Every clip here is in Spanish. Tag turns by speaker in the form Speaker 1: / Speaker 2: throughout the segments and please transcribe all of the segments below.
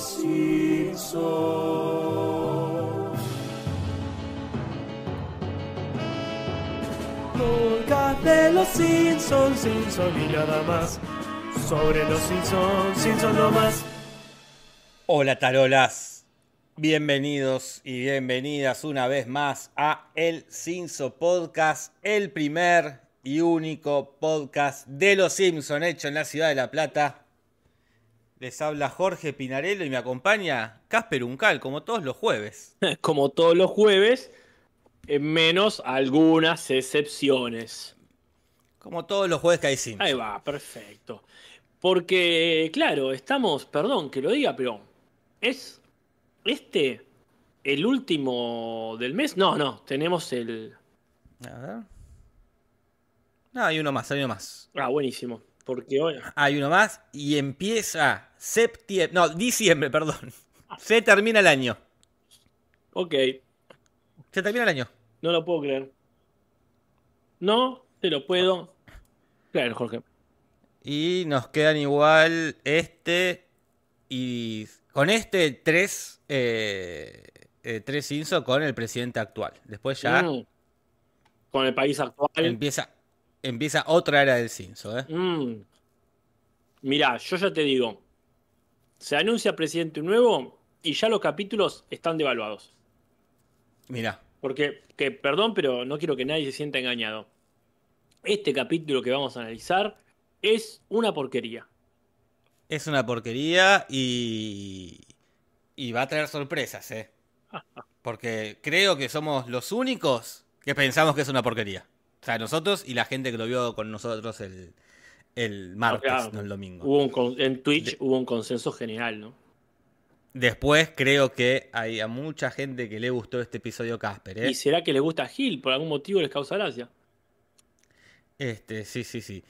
Speaker 1: Simpsons. Podcast de los Simpsons, Simpsons y nada más. Sobre los Simpsons, Simpsons no más.
Speaker 2: Hola tarolas, bienvenidos y bienvenidas una vez más a El Cinso Podcast, el primer y único podcast de Los Simpson hecho en la ciudad de La Plata. Les habla Jorge Pinarello y me acompaña Casper Uncal, como todos los jueves.
Speaker 3: como todos los jueves, eh, menos algunas excepciones.
Speaker 2: Como todos los jueves que hay Simpson.
Speaker 3: Ahí va, perfecto. Porque, claro, estamos, perdón que lo diga, pero ¿es este el último del mes? No, no, tenemos el...
Speaker 2: A ver. No, hay uno más, hay uno más.
Speaker 3: Ah, buenísimo. Porque hoy...
Speaker 2: Hay uno más y empieza septiembre, no, diciembre, perdón. Se termina el año.
Speaker 3: Ok,
Speaker 2: Se termina el año.
Speaker 3: no lo puedo creer. No, te lo puedo. Claro, Jorge.
Speaker 2: Y nos quedan igual este y con este tres, eh, eh, tres Simpson con el presidente actual. Después ya
Speaker 3: Mm. Con el país actual.
Speaker 2: empieza, empieza otra era del Simpson. ¿eh?
Speaker 3: Mm. Mirá, yo ya te digo. Se anuncia presidente nuevo y ya los capítulos están devaluados.
Speaker 2: Mira,
Speaker 3: Porque, que, perdón, pero no quiero que nadie se sienta engañado. Este capítulo que vamos a analizar es una porquería.
Speaker 2: es una porquería y, y va a traer sorpresas, ¿eh? Porque creo que somos los únicos que pensamos que es una porquería. O sea, nosotros y la gente que lo vio con nosotros el, el martes, no el domingo.
Speaker 3: Hubo un en Twitch
Speaker 2: De-
Speaker 3: hubo un consenso general, ¿no?
Speaker 2: Después creo que hay a mucha gente que le gustó este episodio Casper, ¿eh?
Speaker 3: ¿Y será que les gusta a Gil? ¿Por algún motivo les causa gracia?
Speaker 2: Este, sí, sí, sí.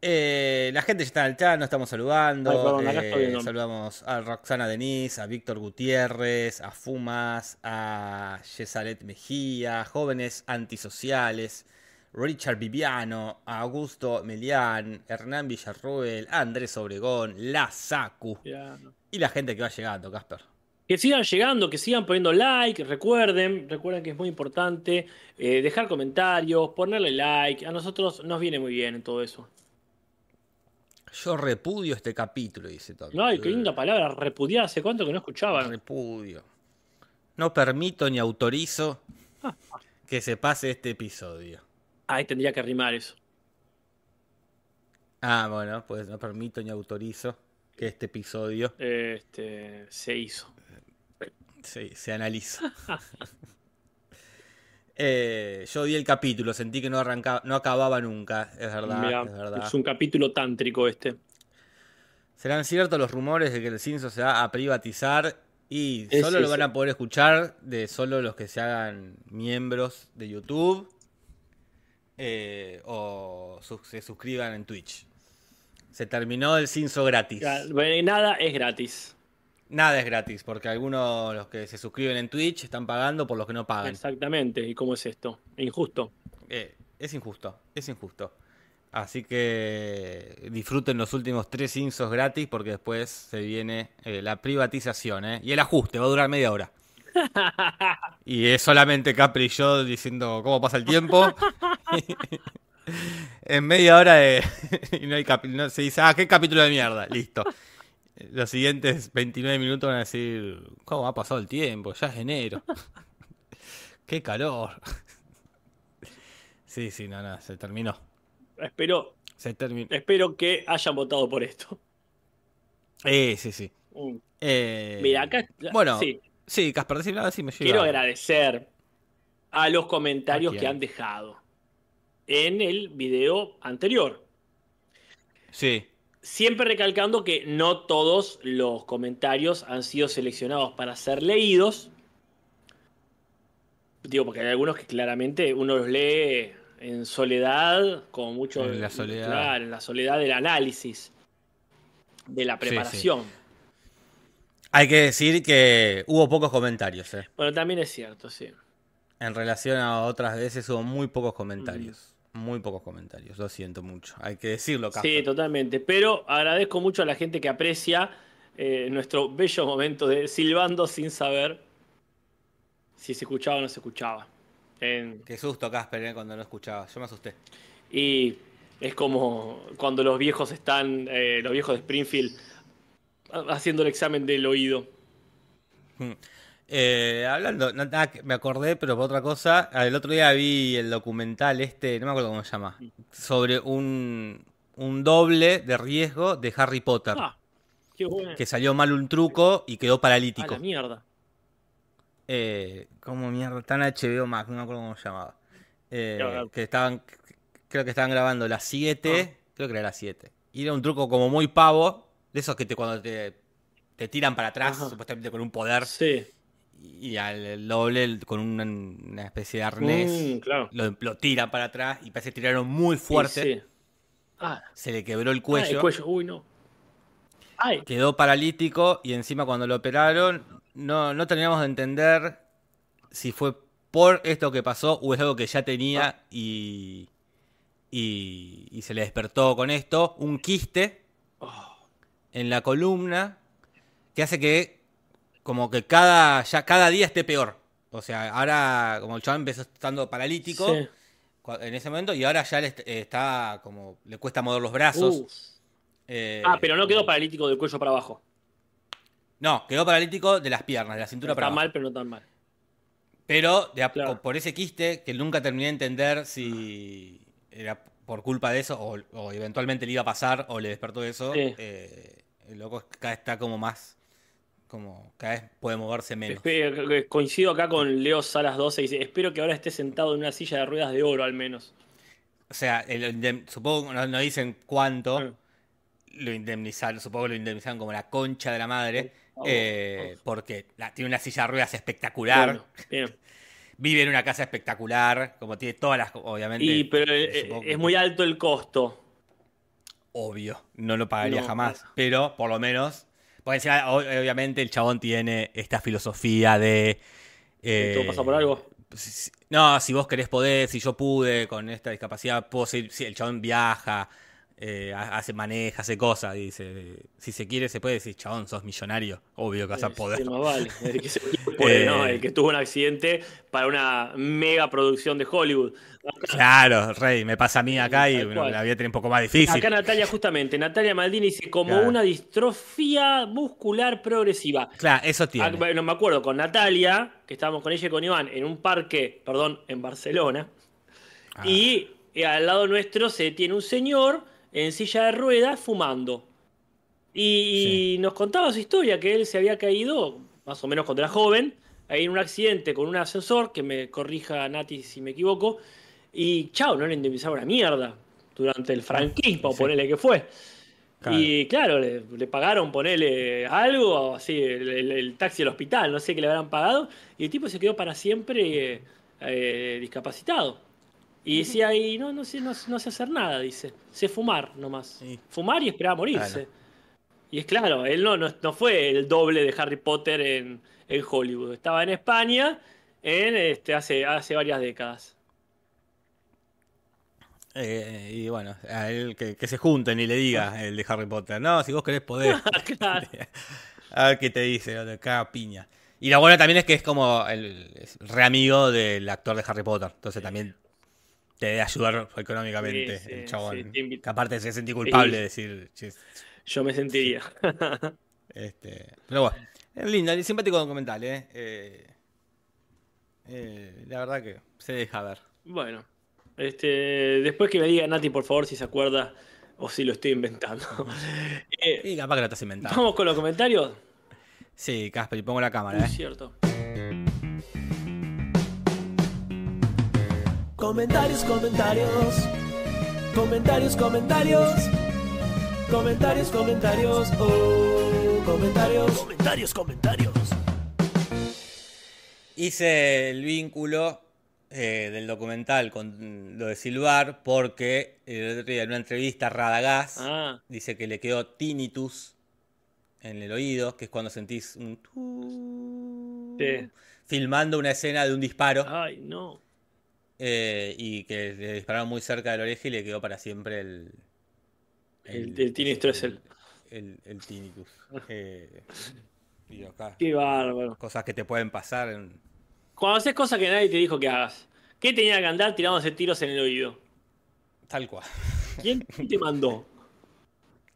Speaker 2: Eh, la gente ya está en el chat, nos estamos saludando.
Speaker 3: Ay, perdón, acá
Speaker 2: Eh, saludamos a Roxana Denise, a Víctor Gutiérrez, a Fumas, a Yesalet Mejía, jóvenes antisociales, Richard Viviano, Augusto Melián, Hernán Villarruel, Andrés Obregón, La Sacu y la gente que va llegando, Casper.
Speaker 3: Que sigan llegando, que sigan poniendo like, recuerden, recuerden que es muy importante eh, dejar comentarios, ponerle like, a nosotros nos viene muy bien en todo eso.
Speaker 2: Yo repudio este capítulo, dice todo.
Speaker 3: Ay, qué linda palabra, repudiar, hace cuánto que no escuchaban.
Speaker 2: Repudio. No permito ni autorizo que se pase este episodio.
Speaker 3: Ahí tendría que rimar eso.
Speaker 2: Ah, bueno, pues no permito ni autorizo que este episodio
Speaker 3: Este, se hizo.
Speaker 2: se, se analiza. Eh, yo di el capítulo, sentí que no arrancaba, no acababa nunca, es verdad,
Speaker 3: Mirá,
Speaker 2: es verdad.
Speaker 3: es un capítulo tántrico este.
Speaker 2: ¿Serán ciertos los rumores de que el Cinso se va a privatizar y
Speaker 3: Es
Speaker 2: solo lo van a poder escuchar de solo los que se hagan miembros de YouTube eh, o se suscriban en Twitch? Se terminó el Cinso gratis.
Speaker 3: Nada es gratis.
Speaker 2: Nada es gratis, porque algunos los que se suscriben en Twitch están pagando por los que no pagan.
Speaker 3: Exactamente. ¿Y cómo es esto? Injusto.
Speaker 2: Eh, es injusto, es injusto. Así que disfruten los últimos tres Cinsos gratis porque después se viene eh, la privatización ¿eh? y el ajuste, va a durar media hora. Y es solamente Capri y yo diciendo cómo pasa el tiempo. en media hora de- y no hay capi- no, se dice, ah, qué capítulo de mierda, listo. Los siguientes 29 minutos van a decir, ¿cómo ha pasado el tiempo? Ya es enero. qué calor. Sí, sí, no, no, se terminó.
Speaker 3: Espero,
Speaker 2: Se terminó.
Speaker 3: espero que hayan votado por esto.
Speaker 2: Eh, sí, sí.
Speaker 3: Mm.
Speaker 2: Eh,
Speaker 3: Mira, acá.
Speaker 2: Bueno,
Speaker 3: sí,
Speaker 2: sí, Casper, decime nada, sí me llega.
Speaker 3: quiero agradecer a los comentarios que han dejado en el video anterior.
Speaker 2: Sí,
Speaker 3: Siempre recalcando que no todos los comentarios han sido seleccionados para ser leídos. Digo, porque hay algunos que claramente uno los lee en soledad, como mucho.
Speaker 2: En la soledad.
Speaker 3: Claro, en la soledad del análisis, de la
Speaker 2: Sí,
Speaker 3: preparación.
Speaker 2: Hay que decir que hubo pocos comentarios, eh.
Speaker 3: Bueno, también es cierto, sí.
Speaker 2: En relación a otras veces hubo muy pocos comentarios. Muy pocos comentarios, lo siento mucho. Hay que decirlo, Casper.
Speaker 3: Sí, totalmente. Pero agradezco mucho a la gente que aprecia eh, nuestro bello momento de silbando sin saber si se escuchaba o no se escuchaba. En-
Speaker 2: Qué susto, Casper, eh, cuando no escuchaba. Yo me asusté.
Speaker 3: y es como cuando los viejos están, eh, los viejos de Springfield, haciendo el examen del oído.
Speaker 2: Eh, hablando, nada me acordé, pero por otra cosa, el otro día vi el documental este, no me acuerdo cómo se llama, sobre un, un doble de riesgo de Harry Potter,
Speaker 3: Ah, qué bueno.
Speaker 2: que salió mal un truco y quedó
Speaker 3: A
Speaker 2: paralítico.
Speaker 3: la mierda.
Speaker 2: Eh, ¿Cómo mierda? En HBO Max, no me acuerdo cómo se llamaba. Eh, que estaban, creo que estaban grabando las 7,
Speaker 3: Ah.
Speaker 2: creo que era las 7. Y era un truco como muy pavo, de esos que te, cuando te, te tiran para atrás,
Speaker 3: Ajá.
Speaker 2: supuestamente con un poder,
Speaker 3: Sí.
Speaker 2: y al doble con una, una especie de arnés,
Speaker 3: Mm, claro.
Speaker 2: lo, lo tiran para atrás y parece que tiraron muy fuerte,
Speaker 3: Sí, sí. Ah,
Speaker 2: se le quebró el
Speaker 3: ah,
Speaker 2: cuello,
Speaker 3: el cuello. Uy, no. Ay,
Speaker 2: quedó paralítico y encima cuando lo operaron no, no terminamos de entender si fue por esto que pasó o es algo que ya tenía
Speaker 3: Ah.
Speaker 2: y, y, y se le despertó con esto, un quiste en la columna que hace que como que cada, ya cada día esté peor. O sea, ahora como el chaval empezó estando paralítico
Speaker 3: sí.
Speaker 2: en ese momento y ahora ya le est- está como le cuesta mover los brazos. Eh,
Speaker 3: Ah, pero no quedó paralítico del cuello para abajo.
Speaker 2: No, quedó paralítico de las piernas, de la cintura
Speaker 3: Está
Speaker 2: para abajo.
Speaker 3: mal, pero no tan mal.
Speaker 2: Pero de a-
Speaker 3: Claro.
Speaker 2: por ese quiste que nunca terminé de entender si era por culpa de eso o, o eventualmente le iba a pasar o le despertó eso.
Speaker 3: Sí.
Speaker 2: eh, el loco cada vez está como más, como cada vez puede moverse menos.
Speaker 3: Eh, Coincido acá con Leo Salas 12 y dice, espero que ahora esté sentado en una silla de ruedas de oro al menos.
Speaker 2: O sea, el supongo que no, no dicen cuánto
Speaker 3: Claro.
Speaker 2: lo indemnizaron, supongo que lo indemnizaron como la concha de la madre.
Speaker 3: Oh,
Speaker 2: eh, porque la- tiene una silla de ruedas espectacular.
Speaker 3: Bueno, bien.
Speaker 2: Vive en una casa espectacular, como tiene todas las, obviamente.
Speaker 3: Y, pero eh, es muy alto el costo.
Speaker 2: Obvio, no lo pagaría
Speaker 3: No.
Speaker 2: jamás, pero por lo menos, porque encima, obviamente el chabón tiene esta filosofía de... eh,
Speaker 3: ¿Todo pasa por algo?
Speaker 2: si- No, si vos querés poder, si yo pude con esta discapacidad, puedo seguir, si el chabón viaja, eh, ha- hace, maneja, hace cosas, dice, si se quiere se puede decir, chabón, sos millonario, obvio que vas a
Speaker 3: Sí,
Speaker 2: poder.
Speaker 3: más vale. El que, se puede,
Speaker 2: Eh.
Speaker 3: ¿no? El que tuvo un accidente para una mega producción de Hollywood.
Speaker 2: Claro, Rey, me pasa a mí acá y bueno, la vida tiene un poco más difícil.
Speaker 3: Acá Natalia, justamente, Natalia Maldini dice como
Speaker 2: Claro.
Speaker 3: una distrofia muscular progresiva.
Speaker 2: Claro, eso
Speaker 3: Ah,
Speaker 2: tiene.
Speaker 3: bueno, me acuerdo con Natalia, que estábamos con ella y con Iván en un parque, perdón, en Barcelona.
Speaker 2: Ah.
Speaker 3: Y eh, al lado nuestro se tiene un señor en silla de ruedas fumando. Y, y nos contaba su historia, que él se había caído, más o menos cuando era joven, ahí en un accidente con un ascensor, que me corrija Nati si me equivoco, y chao, no le indemnizaron una mierda durante el franquismo,
Speaker 2: sí.
Speaker 3: ponele que fue.
Speaker 2: Claro.
Speaker 3: Y claro, le, le pagaron ponerle algo, así, el, el- el taxi al hospital, no sé qué le habrán pagado, y el tipo se quedó para siempre eh, eh, discapacitado. Y decía ahí, no, no sé, no, no sé hacer nada, dice. Sé fumar nomás.
Speaker 2: Sí.
Speaker 3: Fumar y esperar a morirse.
Speaker 2: Claro.
Speaker 3: Y es claro, él no, no, no fue el doble de Harry Potter en, en Hollywood. Estaba en España en, este, hace, hace varias décadas.
Speaker 2: Eh, y bueno, a él que, que se junten y le diga el de Harry Potter. No, si vos querés poder.
Speaker 3: claro.
Speaker 2: a ver qué te dice, no te caga piña. Y lo bueno también es que es como el, es re amigo del actor de Harry Potter. Entonces también te debe ayudar económicamente
Speaker 3: Sí,
Speaker 2: el chabón.
Speaker 3: sí,
Speaker 2: que aparte se sentí culpable de decir. "Che,
Speaker 3: Yo me sentiría.
Speaker 2: Este, pero bueno, es linda, es simpático documental, ¿eh? Eh, eh, La verdad que se deja ver.
Speaker 3: Bueno, este, después que me diga Nati, por favor, si se acuerda o si lo estoy inventando. Eh,
Speaker 2: Y capaz que lo estás inventando.
Speaker 3: Vamos con los comentarios.
Speaker 2: Sí, Casper, y pongo la cámara,
Speaker 3: Muy
Speaker 2: ¿eh?
Speaker 3: cierto.
Speaker 1: Comentarios, comentarios. Comentarios, comentarios. Comentarios, comentarios. Oh, comentarios. Comentarios, comentarios.
Speaker 2: Hice el vínculo eh, del documental con lo de Silvar porque el otro día en una entrevista Radagás
Speaker 3: Ah,
Speaker 2: dice que le quedó tinnitus en el oído, que es cuando sentís un
Speaker 3: Sí.
Speaker 2: filmando una escena de un disparo
Speaker 3: ay, no.
Speaker 2: Eh, y que le dispararon muy cerca de la oreja y le quedó para siempre el
Speaker 3: El, el Tini Stressel.
Speaker 2: el, el tinnitus. Eh, digo, acá,
Speaker 3: Qué bárbaro.
Speaker 2: cosas que te pueden pasar. en-
Speaker 3: Cuando haces cosas que nadie te dijo que hagas. ¿Qué tenía que andar tirándose tiros en el oído?
Speaker 2: tal cual.
Speaker 3: ¿Quién quién te mandó?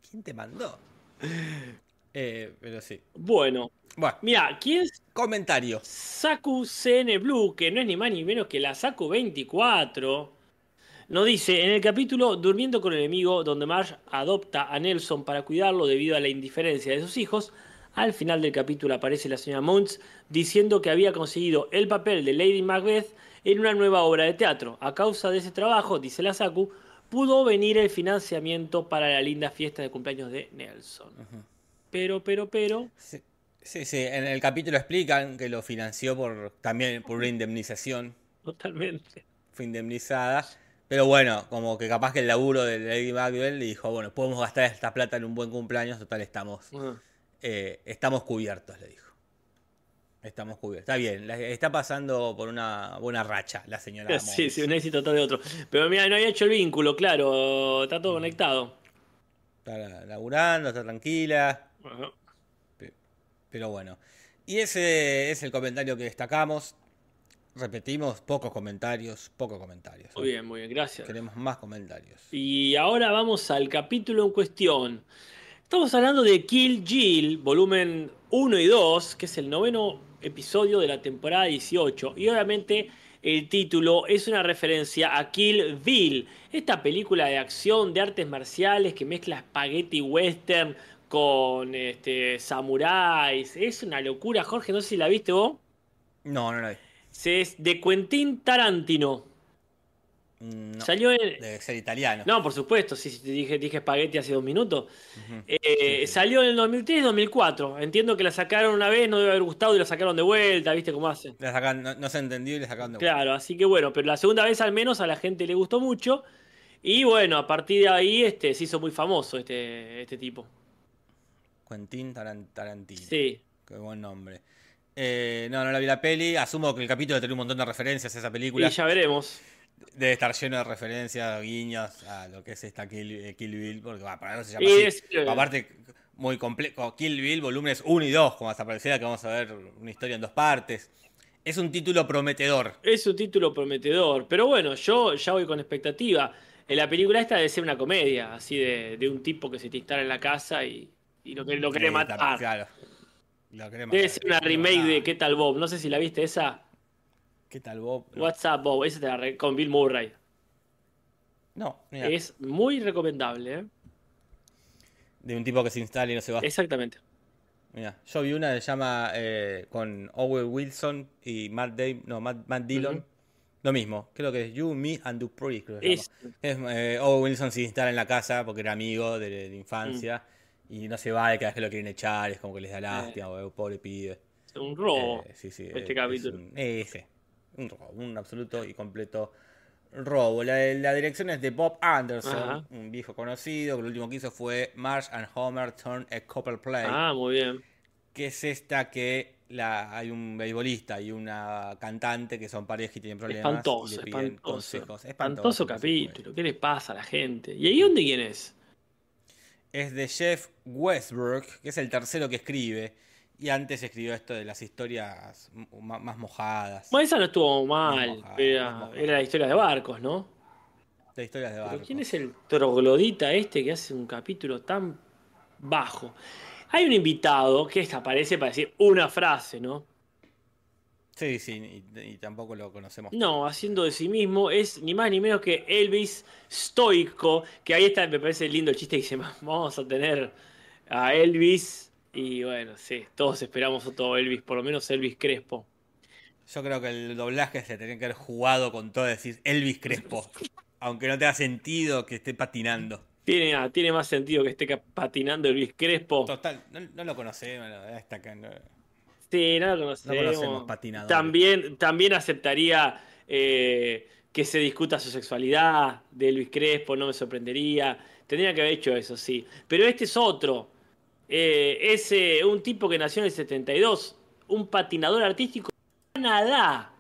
Speaker 2: ¿Quién te mandó? Eh, pero sí.
Speaker 3: Bueno,
Speaker 2: Bueno,
Speaker 3: mira, ¿quién es
Speaker 2: comentarios.
Speaker 3: Saku CN Blue, que no es ni más ni menos que la Saku 24, nos dice en el capítulo Durmiendo con el enemigo, donde Marge adopta a Nelson para cuidarlo debido a la indiferencia de sus hijos, al final del capítulo aparece la señora Mounts diciendo que había conseguido el papel de Lady Macbeth en una nueva obra de teatro. A causa de ese trabajo, dice la Saku, pudo venir el financiamiento para la linda fiesta de cumpleaños de Nelson. Pero, pero, pero...
Speaker 2: Sí, sí, sí, en el capítulo explican que lo financió por también por una indemnización.
Speaker 3: Totalmente.
Speaker 2: Fue indemnizada. Pero bueno, como que capaz que el laburo de Lady Macbeth le dijo, bueno, podemos gastar esta plata en un buen cumpleaños, total estamos,
Speaker 3: Ah.
Speaker 2: eh, estamos cubiertos, le dijo. Estamos cubiertos. Está bien, está pasando por una buena racha la señora.
Speaker 3: Sí,
Speaker 2: Mons.
Speaker 3: sí, un éxito tras de otro. Pero mira, no había hecho el vínculo, claro, está todo conectado.
Speaker 2: Está laburando, está tranquila. Pe- Pero bueno. Y ese es el comentario que destacamos. Repetimos, pocos comentarios, pocos comentarios.
Speaker 3: Muy bien, muy bien, gracias.
Speaker 2: Queremos más comentarios.
Speaker 3: Y ahora vamos al capítulo en cuestión. Estamos hablando de Kill Jill, volumen 1 y 2, que es el noveno episodio de la temporada 18. Y obviamente el título es una referencia a Kill Bill, esta película de acción de artes marciales que mezcla spaghetti western con este, samuráis. Es una locura, Jorge, no sé si la viste vos.
Speaker 2: No, no, no.
Speaker 3: Se- Es de Quentin Tarantino.
Speaker 2: No.
Speaker 3: Salió en,
Speaker 2: Debe ser italiano.
Speaker 3: no, por supuesto, sí, sí, te dije, dije espagueti hace dos minutos. Eh,
Speaker 2: Sí, sí.
Speaker 3: Salió en el 2003 2004. Entiendo que la sacaron una vez, no debe haber gustado y la sacaron de vuelta, ¿viste cómo hacen?
Speaker 2: Sacan- no, no se entendió y le sacaron de
Speaker 3: Claro, así que bueno, pero la segunda vez al menos a la gente le gustó mucho. Y bueno, a partir de ahí este, se hizo muy famoso este, este tipo.
Speaker 2: Quentin Taran- Tarantino.
Speaker 3: Sí.
Speaker 2: Qué buen nombre. Eh, no, no la vi la peli. Asumo que el capítulo tiene un montón de referencias a esa película.
Speaker 3: Y ya veremos.
Speaker 2: Debe estar lleno de referencias, guiños a lo que es esta Kill, eh, Kill Bill, porque va, para no se llama
Speaker 3: Y
Speaker 2: así.
Speaker 3: es- eh,
Speaker 2: Aparte, muy complejo. Kill Bill, volúmenes 1 y 2, como hasta pareciera que vamos a ver una historia en dos partes. Es un título prometedor.
Speaker 3: Es un título prometedor. Pero bueno, yo ya voy con expectativa. En la película esta debe ser una comedia, así de, de un tipo que se te instala en la casa y, y lo, que- lo quiere
Speaker 2: Eh,
Speaker 3: matar.
Speaker 2: Claro. Lo quiere
Speaker 3: Debe
Speaker 2: matar.
Speaker 3: ser una remake de ¿Qué tal Bob? No sé si la viste esa.
Speaker 2: ¿Qué tal, Bob?
Speaker 3: What's up Bob? Esa te la re- con Bill Murray.
Speaker 2: no mira,
Speaker 3: Es muy recomendable, ¿eh?
Speaker 2: de un tipo que se instala y no se va.
Speaker 3: Exactamente.
Speaker 2: Mira, yo vi una que se llama eh, con Owen Wilson y Matt, Dam- no, Matt, Matt Dillon.
Speaker 3: Ujú.
Speaker 2: Lo mismo, creo que es You, Me and Dupree. Creo que
Speaker 3: Es-
Speaker 2: eh, Owen Wilson se instala en la casa porque era amigo de, de infancia y no se va y cada vez que lo quieren echar es como que les da lástima, o pobre pibe.
Speaker 3: Un robo.
Speaker 2: Eh, sí, sí,
Speaker 3: este
Speaker 2: eh, es
Speaker 3: capítulo.
Speaker 2: un, eh, sí, un robo, un absoluto y completo robo. La, la dirección es de Bob Anderson,
Speaker 3: Ajá.
Speaker 2: un viejo conocido, que lo último que hizo fue Marsh and Homer Turn a Couple Play
Speaker 3: Ah, muy bien.
Speaker 2: que es esta que la, hay un beisbolista y una cantante que son pareja y tienen problemas
Speaker 3: Espantoso,
Speaker 2: y le piden
Speaker 3: espantoso.
Speaker 2: consejos.
Speaker 3: Espantoso
Speaker 2: por
Speaker 3: capítulo. ¿Qué le pasa a la gente? ¿Y ahí dónde quién es?
Speaker 2: Es de Jeff Westbrook, que es el tercero que escribe. Y antes escribió esto de las historias más mojadas.
Speaker 3: Bueno, esa no estuvo mal.
Speaker 2: mojada,
Speaker 3: Era, la historia de barcos, ¿no?
Speaker 2: De historias de
Speaker 3: Pero
Speaker 2: barcos.
Speaker 3: ¿quién es el troglodita este que hace un capítulo tan bajo? Hay un invitado que aparece para decir una frase, ¿no?
Speaker 2: Sí, sí, y, y tampoco lo conocemos.
Speaker 3: No, haciendo de sí mismo es ni más ni menos que Elvis Stoico, que ahí está, me parece lindo el chiste que dice, vamos a tener a Elvis y bueno, sí, todos esperamos otro Elvis, por lo menos Elvis Crespo.
Speaker 2: Yo creo que el doblaje se tenía que haber jugado con todo, decir Elvis Crespo. aunque no tenga sentido que esté patinando.
Speaker 3: Tiene, ah, tiene más sentido que esté patinando Elvis Crespo.
Speaker 2: Total, no, no lo conocemos. no, está acá, no.
Speaker 3: Sí, no lo conocemos.
Speaker 2: No conocemos patinadores.
Speaker 3: También, también aceptaría eh, que se discuta su sexualidad de Elvis Crespo, no me sorprendería. Tendría que haber hecho eso, sí. Pero este es otro. Eh, es eh, un tipo que nació en el 72, un patinador artístico de Canadá.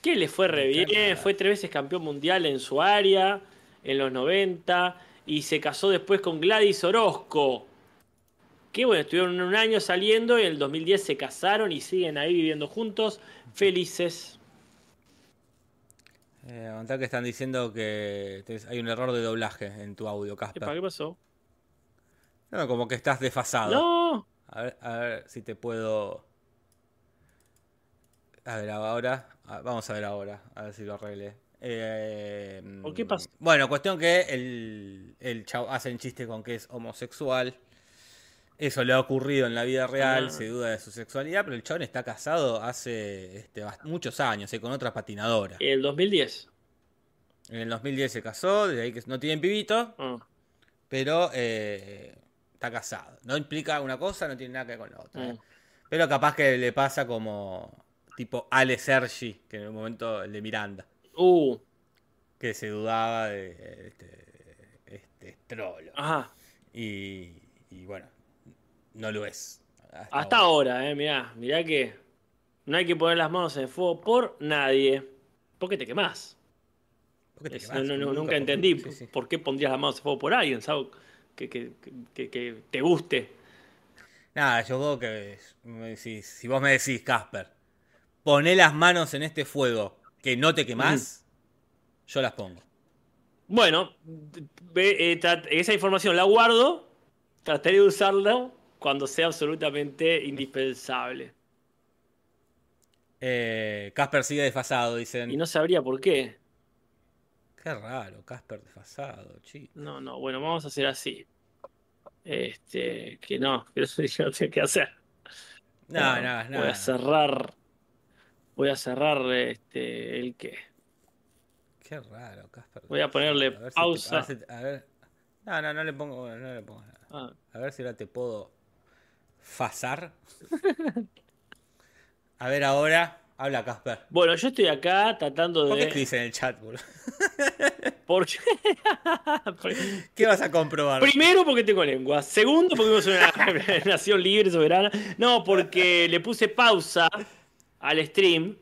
Speaker 3: Que le fue re bien,
Speaker 2: Canadá.
Speaker 3: fue tres veces campeón mundial en su área, en los 90. y se casó después con Gladys Orozco. Que bueno, estuvieron un año saliendo y en el 2010 se casaron y siguen ahí viviendo juntos, felices.
Speaker 2: Eh, aguantá que están diciendo que hay un error de doblaje en tu audio, Casper.
Speaker 3: ¿Qué pasó?
Speaker 2: No, como que estás desfasado.
Speaker 3: No,
Speaker 2: A ver, a ver si te puedo. A ver, ahora. Vamos a ver ahora. A ver si lo arreglé. Eh,
Speaker 3: ¿Por qué pasa?
Speaker 2: Bueno, cuestión que el, el chavo hacen chiste con que es homosexual. Eso le ha ocurrido en la vida real,
Speaker 3: Ah.
Speaker 2: se duda de su sexualidad, pero el chabón está casado hace este, muchos años eh, con otra patinadora.
Speaker 3: el 2010.
Speaker 2: En el 2010 se casó, desde ahí que no tienen pibito,
Speaker 3: Ah.
Speaker 2: pero eh, está casado. No implica una cosa, no tiene nada que ver con la otra. ¿eh?
Speaker 3: Mm.
Speaker 2: Pero capaz que le pasa como tipo Ale Sergi, que en un momento el de Miranda,
Speaker 3: Uh,
Speaker 2: que se dudaba de este, este trolo.
Speaker 3: ajá.
Speaker 2: Y, y bueno, no lo es.
Speaker 3: Hasta ahora, eh, mirá, mirá que no hay que poner las manos en el fuego por nadie. Porque te quemás.
Speaker 2: ¿Por qué te
Speaker 3: Es-
Speaker 2: quemás?
Speaker 3: no, no,
Speaker 2: Nunca
Speaker 3: entendí
Speaker 2: sí, sí.
Speaker 3: por qué pondrías las manos en fuego por alguien, ¿sabes? Que, que, que- que te guste.
Speaker 2: Nada, yo creo que si vos me decís, Casper, poné las manos en este fuego que no te quemás, yo las pongo.
Speaker 3: Bueno, eh, esa información la guardo. Trataré de usarla cuando sea absolutamente indispensable.
Speaker 2: Eh, Casper sigue desfasado, dicen.
Speaker 3: Y no sabría por qué.
Speaker 2: Qué raro, Casper desfasado, chico.
Speaker 3: No, no, bueno, vamos a hacer así. Este, que no, que eso yo no tengo que hacer.
Speaker 2: No,
Speaker 3: Bueno,
Speaker 2: no,
Speaker 3: Voy
Speaker 2: no.
Speaker 3: a cerrar. Voy a cerrar este el que.
Speaker 2: Qué raro, Casper.
Speaker 3: Voy a ponerle
Speaker 2: ver si te-
Speaker 3: pausa.
Speaker 2: ver a ver. No, no, no le pongo, no le pongo nada.
Speaker 3: Ah,
Speaker 2: A ver si ahora te puedo fasar. A ver ahora, habla Casper.
Speaker 3: Bueno, yo estoy acá tratando
Speaker 2: ¿Por qué
Speaker 3: de.
Speaker 2: escribís en el chat, boludo?
Speaker 3: Porque...
Speaker 2: ¿Qué vas a comprobar?
Speaker 3: Primero porque tengo lengua. Segundo porque en una nación libre, soberana. No, porque le puse pausa al stream,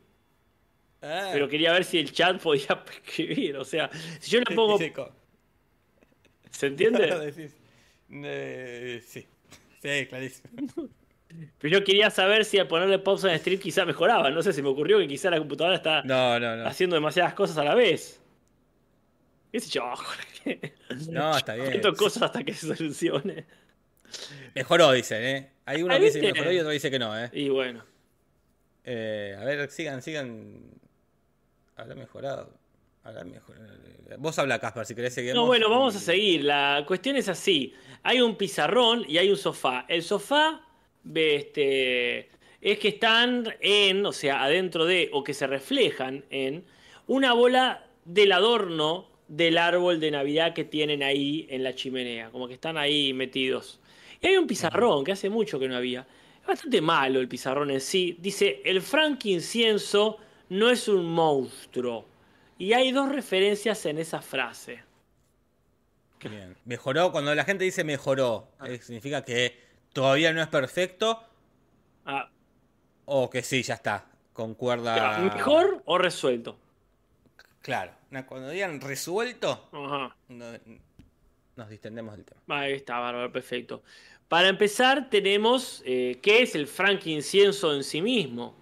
Speaker 2: Ah,
Speaker 3: pero quería ver si el chat podía escribir. O sea, si yo le pongo. ¿Se entiende?
Speaker 2: Decís, eh, sí. Sí, clarísimo.
Speaker 3: Pero yo quería saber si al ponerle pausa en el stream quizá mejoraba. No sé, se me ocurrió que quizá la computadora está
Speaker 2: No, no, no.
Speaker 3: haciendo demasiadas cosas a la vez. ¿Qué sé yo?
Speaker 2: No, está bien.
Speaker 3: Cosas hasta que se solucione.
Speaker 2: Mejoró, dicen, ¿eh? Hay uno que dice que mejoró y otro dice que no, ¿eh?
Speaker 3: Y bueno.
Speaker 2: Eh, a ver, sigan, sigan. Habrá mejorado. Habrá mejorado. Vos habla, Casper, si querés seguir.
Speaker 3: No, bueno, vamos a seguir. La cuestión es así. Hay un pizarrón y hay un sofá. El sofá este, es que están en, o sea, adentro de, o que se reflejan en, una bola del adorno del árbol de Navidad que tienen ahí en la chimenea. Como que están ahí metidos. Y hay un pizarrón que hace mucho que no había. Es bastante malo el pizarrón en sí. Dice, el frankincienso no es un monstruo. Y hay dos referencias en esa frase.
Speaker 2: Bien. Mejoró, cuando la gente dice mejoró, eh, significa que todavía no es perfecto
Speaker 3: Ah,
Speaker 2: o que sí, ya está. Concuerda.
Speaker 3: ¿Mejor o resuelto?
Speaker 2: Claro. Cuando digan resuelto,
Speaker 3: Ajá.
Speaker 2: no- nos distendemos del tema.
Speaker 3: Ahí está, bárbaro, perfecto. Para empezar, tenemos eh, qué es el frankincienso en sí mismo.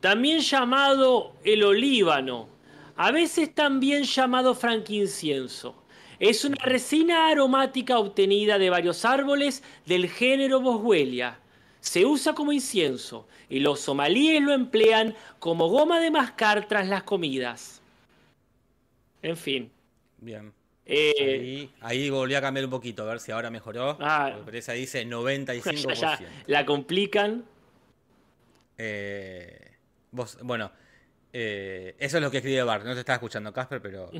Speaker 3: También llamado el olíbano. A veces también llamado frankincienso. Es una resina aromática obtenida de varios árboles del género Boswellia. Se usa como incienso y los somalíes lo emplean como goma de mascar tras las comidas. En fin.
Speaker 2: Bien.
Speaker 3: eh,
Speaker 2: Ahí, ahí volví a cambiar un poquito, a ver si ahora mejoró.
Speaker 3: Ah.
Speaker 2: Por esa dice
Speaker 3: ya,
Speaker 2: 95%.
Speaker 3: ya la complican.
Speaker 2: Eh, vos, bueno, eh, eso es lo que escribe Bart. No te estaba escuchando, Casper, pero.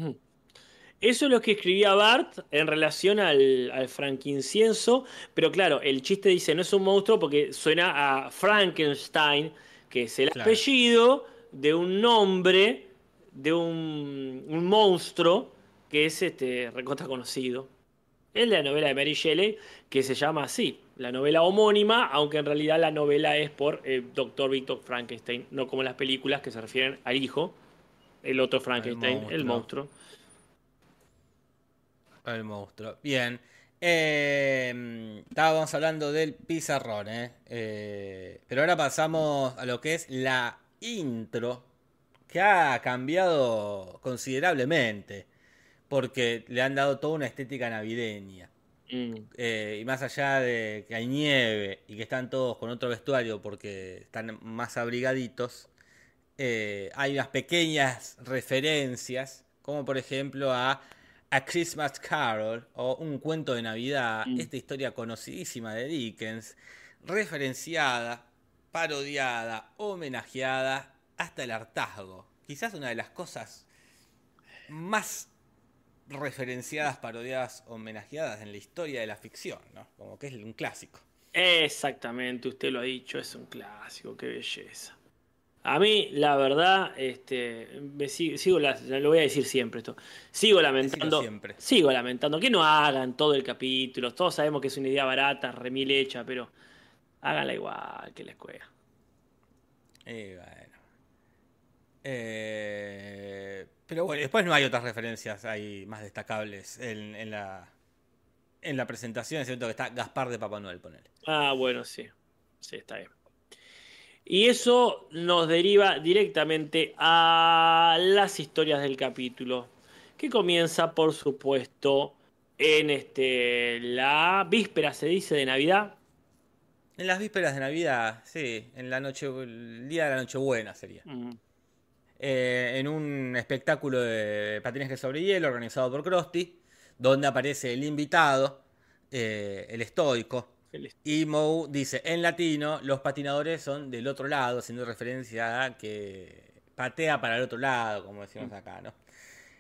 Speaker 3: Eso es lo que escribía Bart en relación al, al frankincienso, pero claro, el chiste dice no es un monstruo porque suena a Frankenstein, que es el
Speaker 2: Claro.
Speaker 3: apellido de un nombre de un, un monstruo que es este recontra conocido. Es la novela de Mary Shelley que se llama así, la novela homónima, aunque en realidad la novela es por el Dr. Victor Frankenstein, no como las películas que se refieren al hijo, el otro Frankenstein, el
Speaker 2: monstruo.
Speaker 3: monstruo.
Speaker 2: El monstruo. Bien. Eh, estábamos hablando del pizarrón, ¿eh? ¿eh? Pero ahora pasamos a lo que es la intro, que ha cambiado considerablemente, porque le han dado toda una estética navideña. Mm. Eh, y más allá de que hay nieve y que están todos con otro vestuario porque están más abrigaditos, eh, hay unas pequeñas referencias, como por ejemplo a A Christmas Carol o Un cuento de Navidad, mm. esta historia conocidísima de Dickens, referenciada, parodiada, homenajeada hasta el hartazgo. Quizás una de las cosas más referenciadas, parodiadas, homenajeadas en la historia de la ficción, ¿no? Como que es un clásico.
Speaker 3: Exactamente, usted lo ha dicho, es un clásico, qué belleza. A mí, la verdad, este, me sigo, lo voy a decir siempre esto, sigo lamentando, siempre. sigo lamentando que no hagan todo el capítulo, todos sabemos que es una idea barata, remil hecha, pero háganla igual que la escuela.
Speaker 2: Y bueno. Eh, pero bueno, después no hay otras referencias ahí más destacables en, la en la presentación. Es cierto que está Gaspar de Papá Noel, ponele.
Speaker 3: Ah, bueno, sí. Sí, está bien. Y eso nos deriva directamente a las historias del capítulo, que comienza, por supuesto, en este la víspera, se dice, de Navidad.
Speaker 2: En las vísperas de Navidad, sí, en la noche, el día de la Nochebuena sería. Eh, en un espectáculo de patinaje sobre hielo organizado por Krusty, donde aparece el invitado, eh, el estoico, y Moe dice, en latino, los patinadores son del otro lado, haciendo referencia a que patea para el otro lado, como decimos mm. acá, ¿no?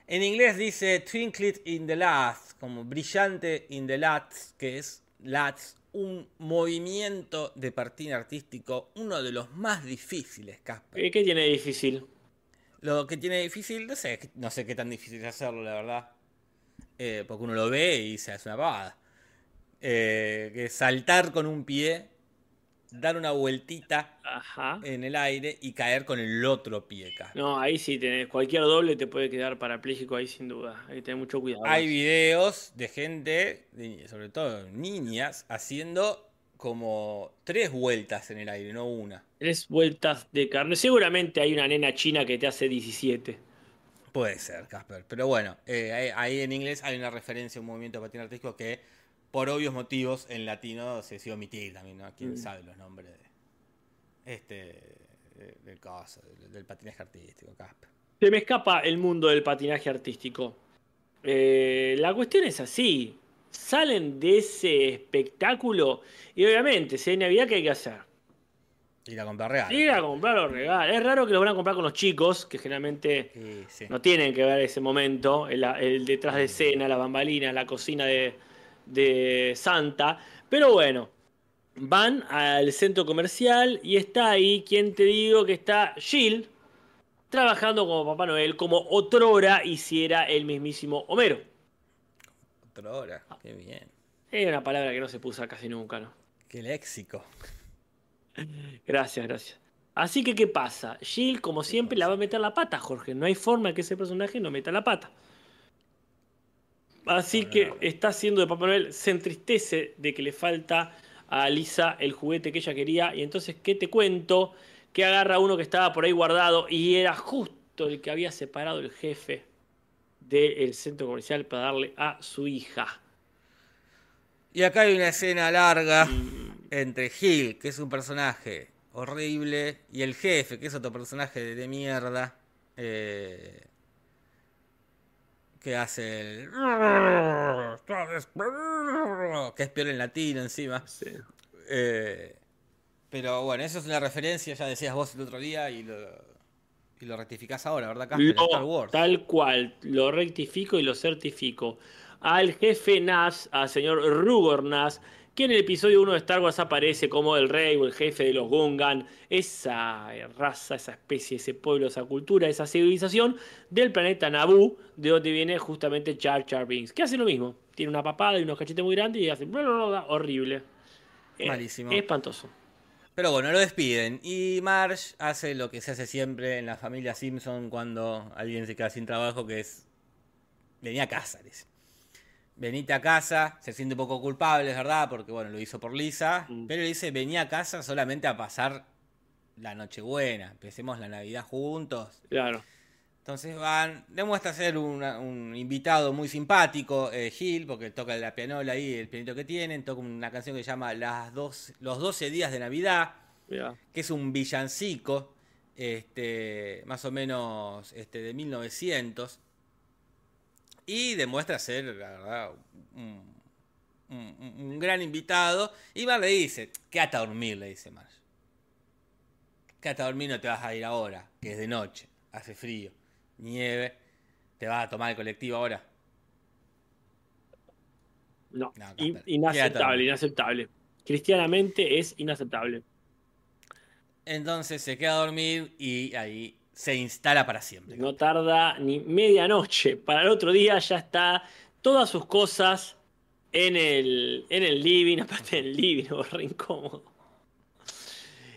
Speaker 2: En inglés dice twinkle in the lats, como brillante in the lats, que es lats, un movimiento de patín artístico, uno de los más difíciles, Casper.
Speaker 3: ¿Qué tiene difícil?
Speaker 2: Lo que tiene difícil, no sé, no sé qué tan difícil es hacerlo, la verdad. Eh, porque uno lo ve y se hace una pavada. Eh, que saltar con un pie, dar una vueltita en el aire y caer con el otro pie.
Speaker 3: No, ahí sí, tenés, cualquier doble te puede quedar parapléjico ahí sin duda. Hay que tener mucho cuidado.
Speaker 2: Hay videos de gente, sobre todo niñas, haciendo como tres vueltas en el aire, no una.
Speaker 3: Tres vueltas de carne. Seguramente hay una nena china que te hace 17.
Speaker 2: Puede ser, Casper. Pero bueno, eh, ahí en inglés hay una referencia a un movimiento de patín artístico que por obvios motivos, en latino se sigue omitir también, ¿no? ¿Quién mm. sabe los nombres de, este, del caso, del, patinaje artístico, Casper?
Speaker 3: Se me escapa el mundo del patinaje artístico. Eh, la cuestión es así. Salen de ese espectáculo y obviamente, si hay Navidad, ¿qué hay que hacer?
Speaker 2: Ir a comprar regalos.
Speaker 3: Ir a comprar los regalos. Es raro que los van a comprar con los chicos, que generalmente no tienen que ver ese momento, el detrás de escena, la bambalina, la cocina de, de Santa. Pero bueno, van al centro comercial y está ahí, quien te digo que está Jill trabajando como Papá Noel, como otrora hiciera el mismísimo Homero.
Speaker 2: Otrora, qué bien.
Speaker 3: Es una palabra que no se puso casi nunca, ¿no?
Speaker 2: Qué léxico.
Speaker 3: Gracias, gracias. Así que, ¿qué pasa? Jill, como siempre, la va a meter la pata, Jorge. No hay forma que ese personaje no meta la pata. Así que está haciendo de Papá Noel, se entristece de que le falta a Lisa el juguete que ella quería. Y entonces, ¿qué te cuento? Que agarra uno que estaba por ahí guardado y era justo el que había separado el jefe del centro comercial para darle a su hija.
Speaker 2: Y acá hay una escena larga mm. entre Gil, que es un personaje horrible, y el jefe, que es otro personaje de, mierda. Eh, que hace el. que es peor en latino encima. Eh, pero bueno, eso es una referencia, ya decías vos el otro día y lo, y lo rectificás ahora, ¿verdad,
Speaker 3: Star Wars. Tal cual, lo rectifico y lo certifico. Al jefe Nas, al señor Rugor Nas, que en el episodio 1 de Star Wars aparece como el rey o el jefe de los Gungan, esa raza, esa especie, ese pueblo, esa cultura, esa civilización del planeta Naboo, de donde viene justamente Char Char Binks, que hace lo mismo, tiene una papada y unos cachetes muy grandes y hace horrible.
Speaker 2: Eh, Malísimo.
Speaker 3: espantoso.
Speaker 2: Pero bueno, lo despiden. Y Marge hace lo que se hace siempre en la familia Simpson cuando alguien se queda sin trabajo, que es venía a casa. Venite a casa, se siente un poco culpable, es verdad, porque bueno, lo hizo por Lisa,
Speaker 3: Mm.
Speaker 2: pero le dice, vení a casa solamente a pasar la Nochebuena, empecemos la Navidad juntos.
Speaker 3: Claro.
Speaker 2: Entonces van, demuestra ser una- un invitado muy simpático, eh, Gil, porque toca la pianola ahí, el pianito que tienen, toca una canción que se llama Las dos, Los 12 días de Navidad, que es un villancico, este, más o menos este, de 1900, y demuestra ser, la verdad, un, un- un gran invitado. Y Mar le dice, quédate a dormir, le dice Marge. Quédate a dormir, no te vas a ir ahora, que es de noche, hace frío, nieve, te vas a tomar el colectivo ahora.
Speaker 3: No,
Speaker 2: No,
Speaker 3: in-
Speaker 2: Casper,
Speaker 3: inaceptable, inaceptable. Cristianamente es inaceptable.
Speaker 2: Entonces se queda a dormir y ahí se instala para siempre.
Speaker 3: No tarda ni medianoche. Para el otro día ya está todas sus cosas en el, en el living, aparte del living, re incómodo.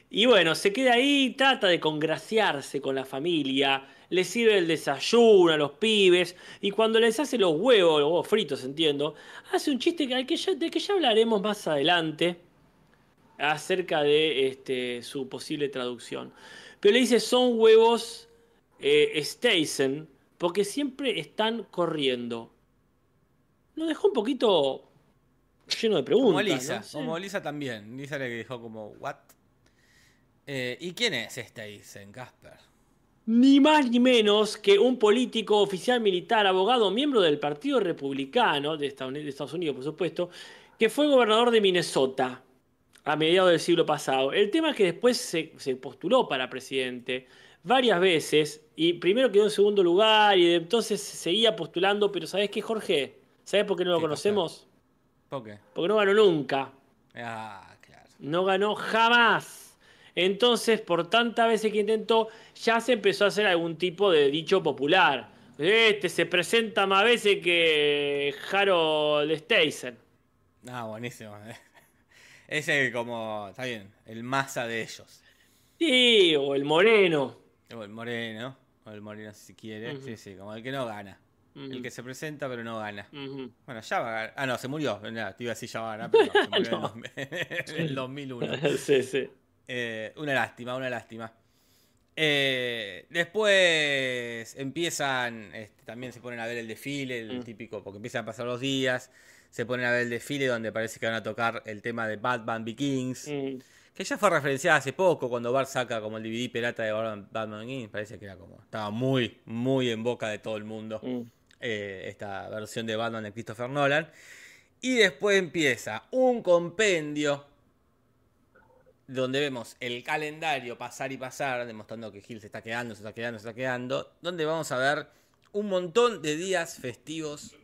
Speaker 3: Y bueno, se queda ahí, trata de congraciarse con la familia, le sirve el desayuno a los pibes, y cuando les hace los huevos, los huevos fritos, entiendo, hace un chiste que, que ya, del que ya hablaremos más adelante acerca de este, su posible traducción. Pero le dice, son huevos eh, porque siempre están corriendo. Nos dejó un poquito lleno de preguntas.
Speaker 2: Como Lisa,
Speaker 3: ¿no? Sí.
Speaker 2: como Lisa también. Lisa le dijo como, ¿what? Eh, ¿Y quién es Eisen, Casper?
Speaker 3: Ni más ni menos que un político, oficial militar, abogado, miembro del Partido Republicano de Estados Unidos, por supuesto, que fue gobernador de Minnesota a mediados del siglo pasado. El tema es que después se, se postuló para presidente varias veces y primero quedó en segundo lugar y entonces seguía postulando, pero ¿sabes qué, Jorge? ¿Sabes por qué no lo conocemos?
Speaker 2: ¿Por qué?
Speaker 3: Porque no ganó nunca.
Speaker 2: Ah, claro.
Speaker 3: No ganó jamás. Entonces, por tantas veces que intentó, ya se empezó a hacer algún tipo de dicho popular. Este se presenta más veces que Harold Staisen.
Speaker 2: Ah, buenísimo. Ese como, está bien, el masa de ellos.
Speaker 3: Sí, o el moreno.
Speaker 2: O el moreno, o el moreno si quiere. Sí, sí, como el que no gana. El que se presenta pero no gana. Bueno, ya va a ganar. Ah, no, se murió. Nada, te iba a decir ya va a ganar, pero no, se murió
Speaker 3: No.
Speaker 2: en, el dos- en el 2001.
Speaker 3: sí, sí.
Speaker 2: Eh, una lástima, una lástima. Eh, después empiezan, este, también se ponen a ver el desfile, el
Speaker 3: Mm.
Speaker 2: típico, porque empiezan a pasar los días, se ponen a ver el desfile donde parece que van a tocar el tema de Batman Begins,
Speaker 3: Mm.
Speaker 2: que ya fue referenciada hace poco cuando Bart saca como el DVD pirata de Batman, Begins, parece que era como, estaba muy, muy en boca de todo el mundo
Speaker 3: Mm.
Speaker 2: eh, esta versión de Batman de Christopher Nolan. Y después empieza un compendio donde vemos el calendario pasar y pasar, demostrando que Gil se está quedando, se está quedando, se está quedando, donde vamos a ver un montón de días festivos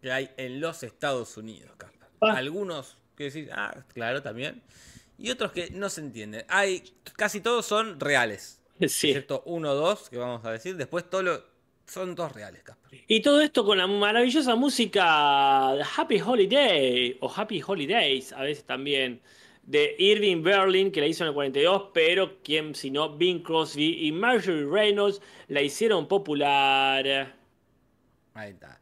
Speaker 2: que hay en los Estados Unidos, Casper.
Speaker 3: Ah.
Speaker 2: Algunos que decís, ah, claro, también. Y otros que no se entienden. Hay, casi todos son reales.
Speaker 3: Sí.
Speaker 2: Excepto uno o dos que vamos a decir. Después todos lo- son todos reales, Casper.
Speaker 3: Y todo esto con la maravillosa música de Happy Holiday o Happy Holidays, a veces también, de Irving Berlin, que la hizo en el 42, pero quien sino Bing Crosby y Marjorie Reynolds la hicieron popular.
Speaker 2: Ahí está.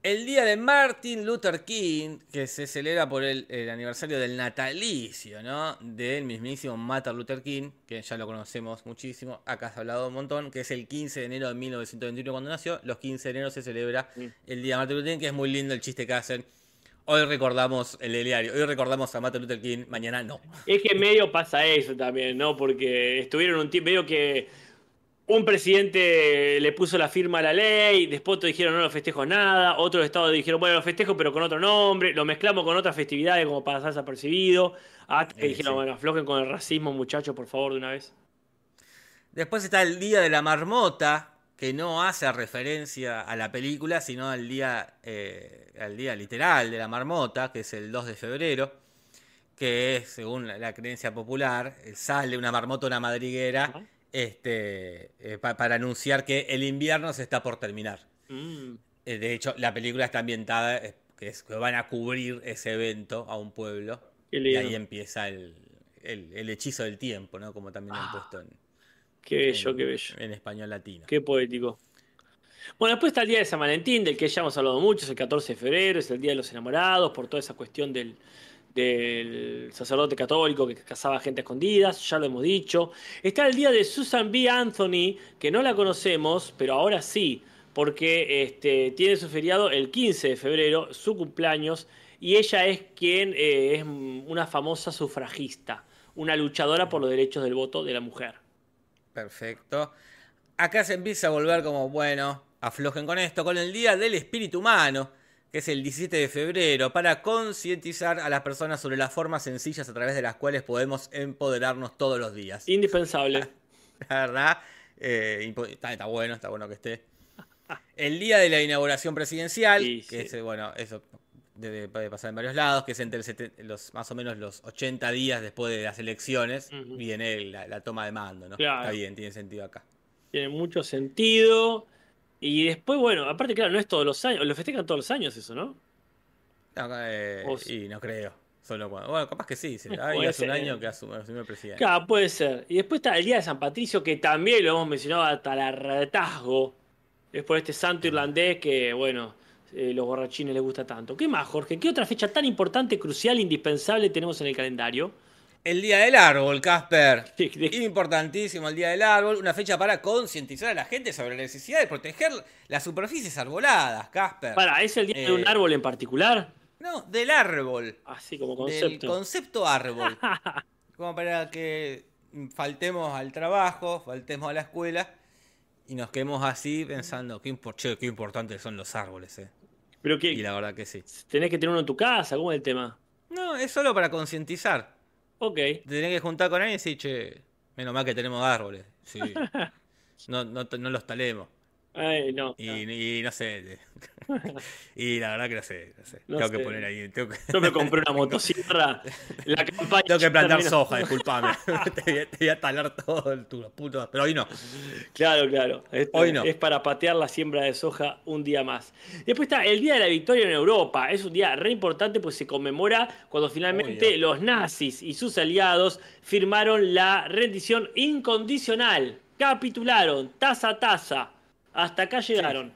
Speaker 2: El día de Martin Luther King, que se celebra por el, el aniversario del natalicio, ¿no? Del mismísimo Martin Luther King, que ya lo conocemos muchísimo, acá se ha hablado un montón, que es el 15 de enero de 1921 cuando nació. Los 15 de enero se celebra el día de Martin Luther King, que es muy lindo el chiste que hacen. Hoy recordamos el diario, hoy recordamos a Martin Luther King, mañana no.
Speaker 3: Es que medio pasa eso también, ¿no? Porque estuvieron un tiempo, medio que un presidente le puso la firma a la ley, después otros dijeron no lo festejo nada, otros estados dijeron bueno lo festejo pero con otro nombre, lo mezclamos con otras festividades como para pasar desapercibido, hasta que
Speaker 2: Eh,
Speaker 3: dijeron
Speaker 2: sí.
Speaker 3: bueno aflojen con el racismo muchachos por favor de una vez.
Speaker 2: Después está el Día de la Marmota, que no hace referencia a la película, sino al día, eh, al día literal de la marmota, que es el 2 de febrero, que es, según la, creencia popular, eh, sale una marmota, una madriguera. Este, eh, pa- para anunciar que el invierno se está por terminar.
Speaker 3: Mm,
Speaker 2: Eh, de hecho, la película está ambientada, eh, que, es, que van a cubrir ese evento a un pueblo, y ahí empieza el, el- el hechizo del tiempo, ¿no? Como también lo han
Speaker 3: Ah.
Speaker 2: puesto en,
Speaker 3: qué bello,
Speaker 2: en-
Speaker 3: qué bello,
Speaker 2: en español latino.
Speaker 3: qué poético. Bueno, después está el día de San Valentín, del que ya hemos hablado mucho, es el 14 de febrero, es el día de los enamorados, por toda esa cuestión del, del sacerdote católico que casaba gente a escondidas, ya lo hemos dicho. Está el día de Susan B. Anthony, que no la conocemos, pero ahora sí, porque este, tiene su feriado el 15 de febrero, su cumpleaños, y ella es quien eh, es una famosa sufragista, una luchadora por los derechos del voto de la mujer.
Speaker 2: Perfecto. Acá se empieza a volver como, bueno, aflojen con esto, con el Día del Espíritu Humano, que es el 17 de febrero, para concientizar a las personas sobre las formas sencillas a través de las cuales podemos empoderarnos todos los días.
Speaker 3: Indispensable.
Speaker 2: La verdad, eh, está, bueno, está bueno que esté. El día de la inauguración presidencial, que es, bueno, eso debe, pasar en varios lados, que es entre los más o menos los 80 días después de las elecciones, viene la, toma de mando, ¿no? Está bien, tiene sentido acá.
Speaker 3: Tiene mucho sentido. Y después, bueno, aparte, claro, no es todos los años, lo festejan todos los años eso, ¿no?
Speaker 2: No, eh, y no creo. Solo cuando, bueno, capaz que sí, hace un año que asumió el presidente.
Speaker 3: Claro, puede ser. Y después está el Día de San Patricio, que también lo hemos mencionado hasta la retazgo. Es por este santo irlandés que, bueno, eh, los borrachines les gusta tanto. ¿Qué más, Jorge? ¿Qué otra fecha tan importante, crucial, indispensable tenemos en el calendario?
Speaker 2: El Día del Árbol, Casper. Importantísimo el Día del Árbol. Una fecha para concientizar a la gente sobre la necesidad de proteger las superficies arboladas, Casper.
Speaker 3: Para, ¿es el día de un eh, árbol en particular?
Speaker 2: No, del árbol.
Speaker 3: Así como concepto.
Speaker 2: Del concepto árbol. como para que faltemos al trabajo, faltemos a la escuela y nos quedemos así pensando, qué, qué importantes son los árboles, eh.
Speaker 3: Pero y
Speaker 2: la verdad que sí.
Speaker 3: Tenés que tener uno en tu casa, ¿cómo es el tema?
Speaker 2: No, es solo para concientizar.
Speaker 3: Ok.
Speaker 2: Te tenés que juntar con alguien y decir, che, menos mal que tenemos árboles. Sí. no, no, no los talemos.
Speaker 3: Ay, no,
Speaker 2: y, no sé. y la verdad que no sé. tengo que poner ahí.
Speaker 3: Yo me compré una motosierra. La
Speaker 2: tengo que plantar soja, disculpame. te, voy a talar todo el tuyo, puto. Pero hoy no.
Speaker 3: Claro, claro. hoy no. Es para patear la siembra de soja un día más. Después está el Día de la Victoria en Europa. Es un día re importante pues se conmemora cuando finalmente los nazis y sus aliados firmaron la rendición incondicional. Capitularon, taza a taza hasta acá llegaron.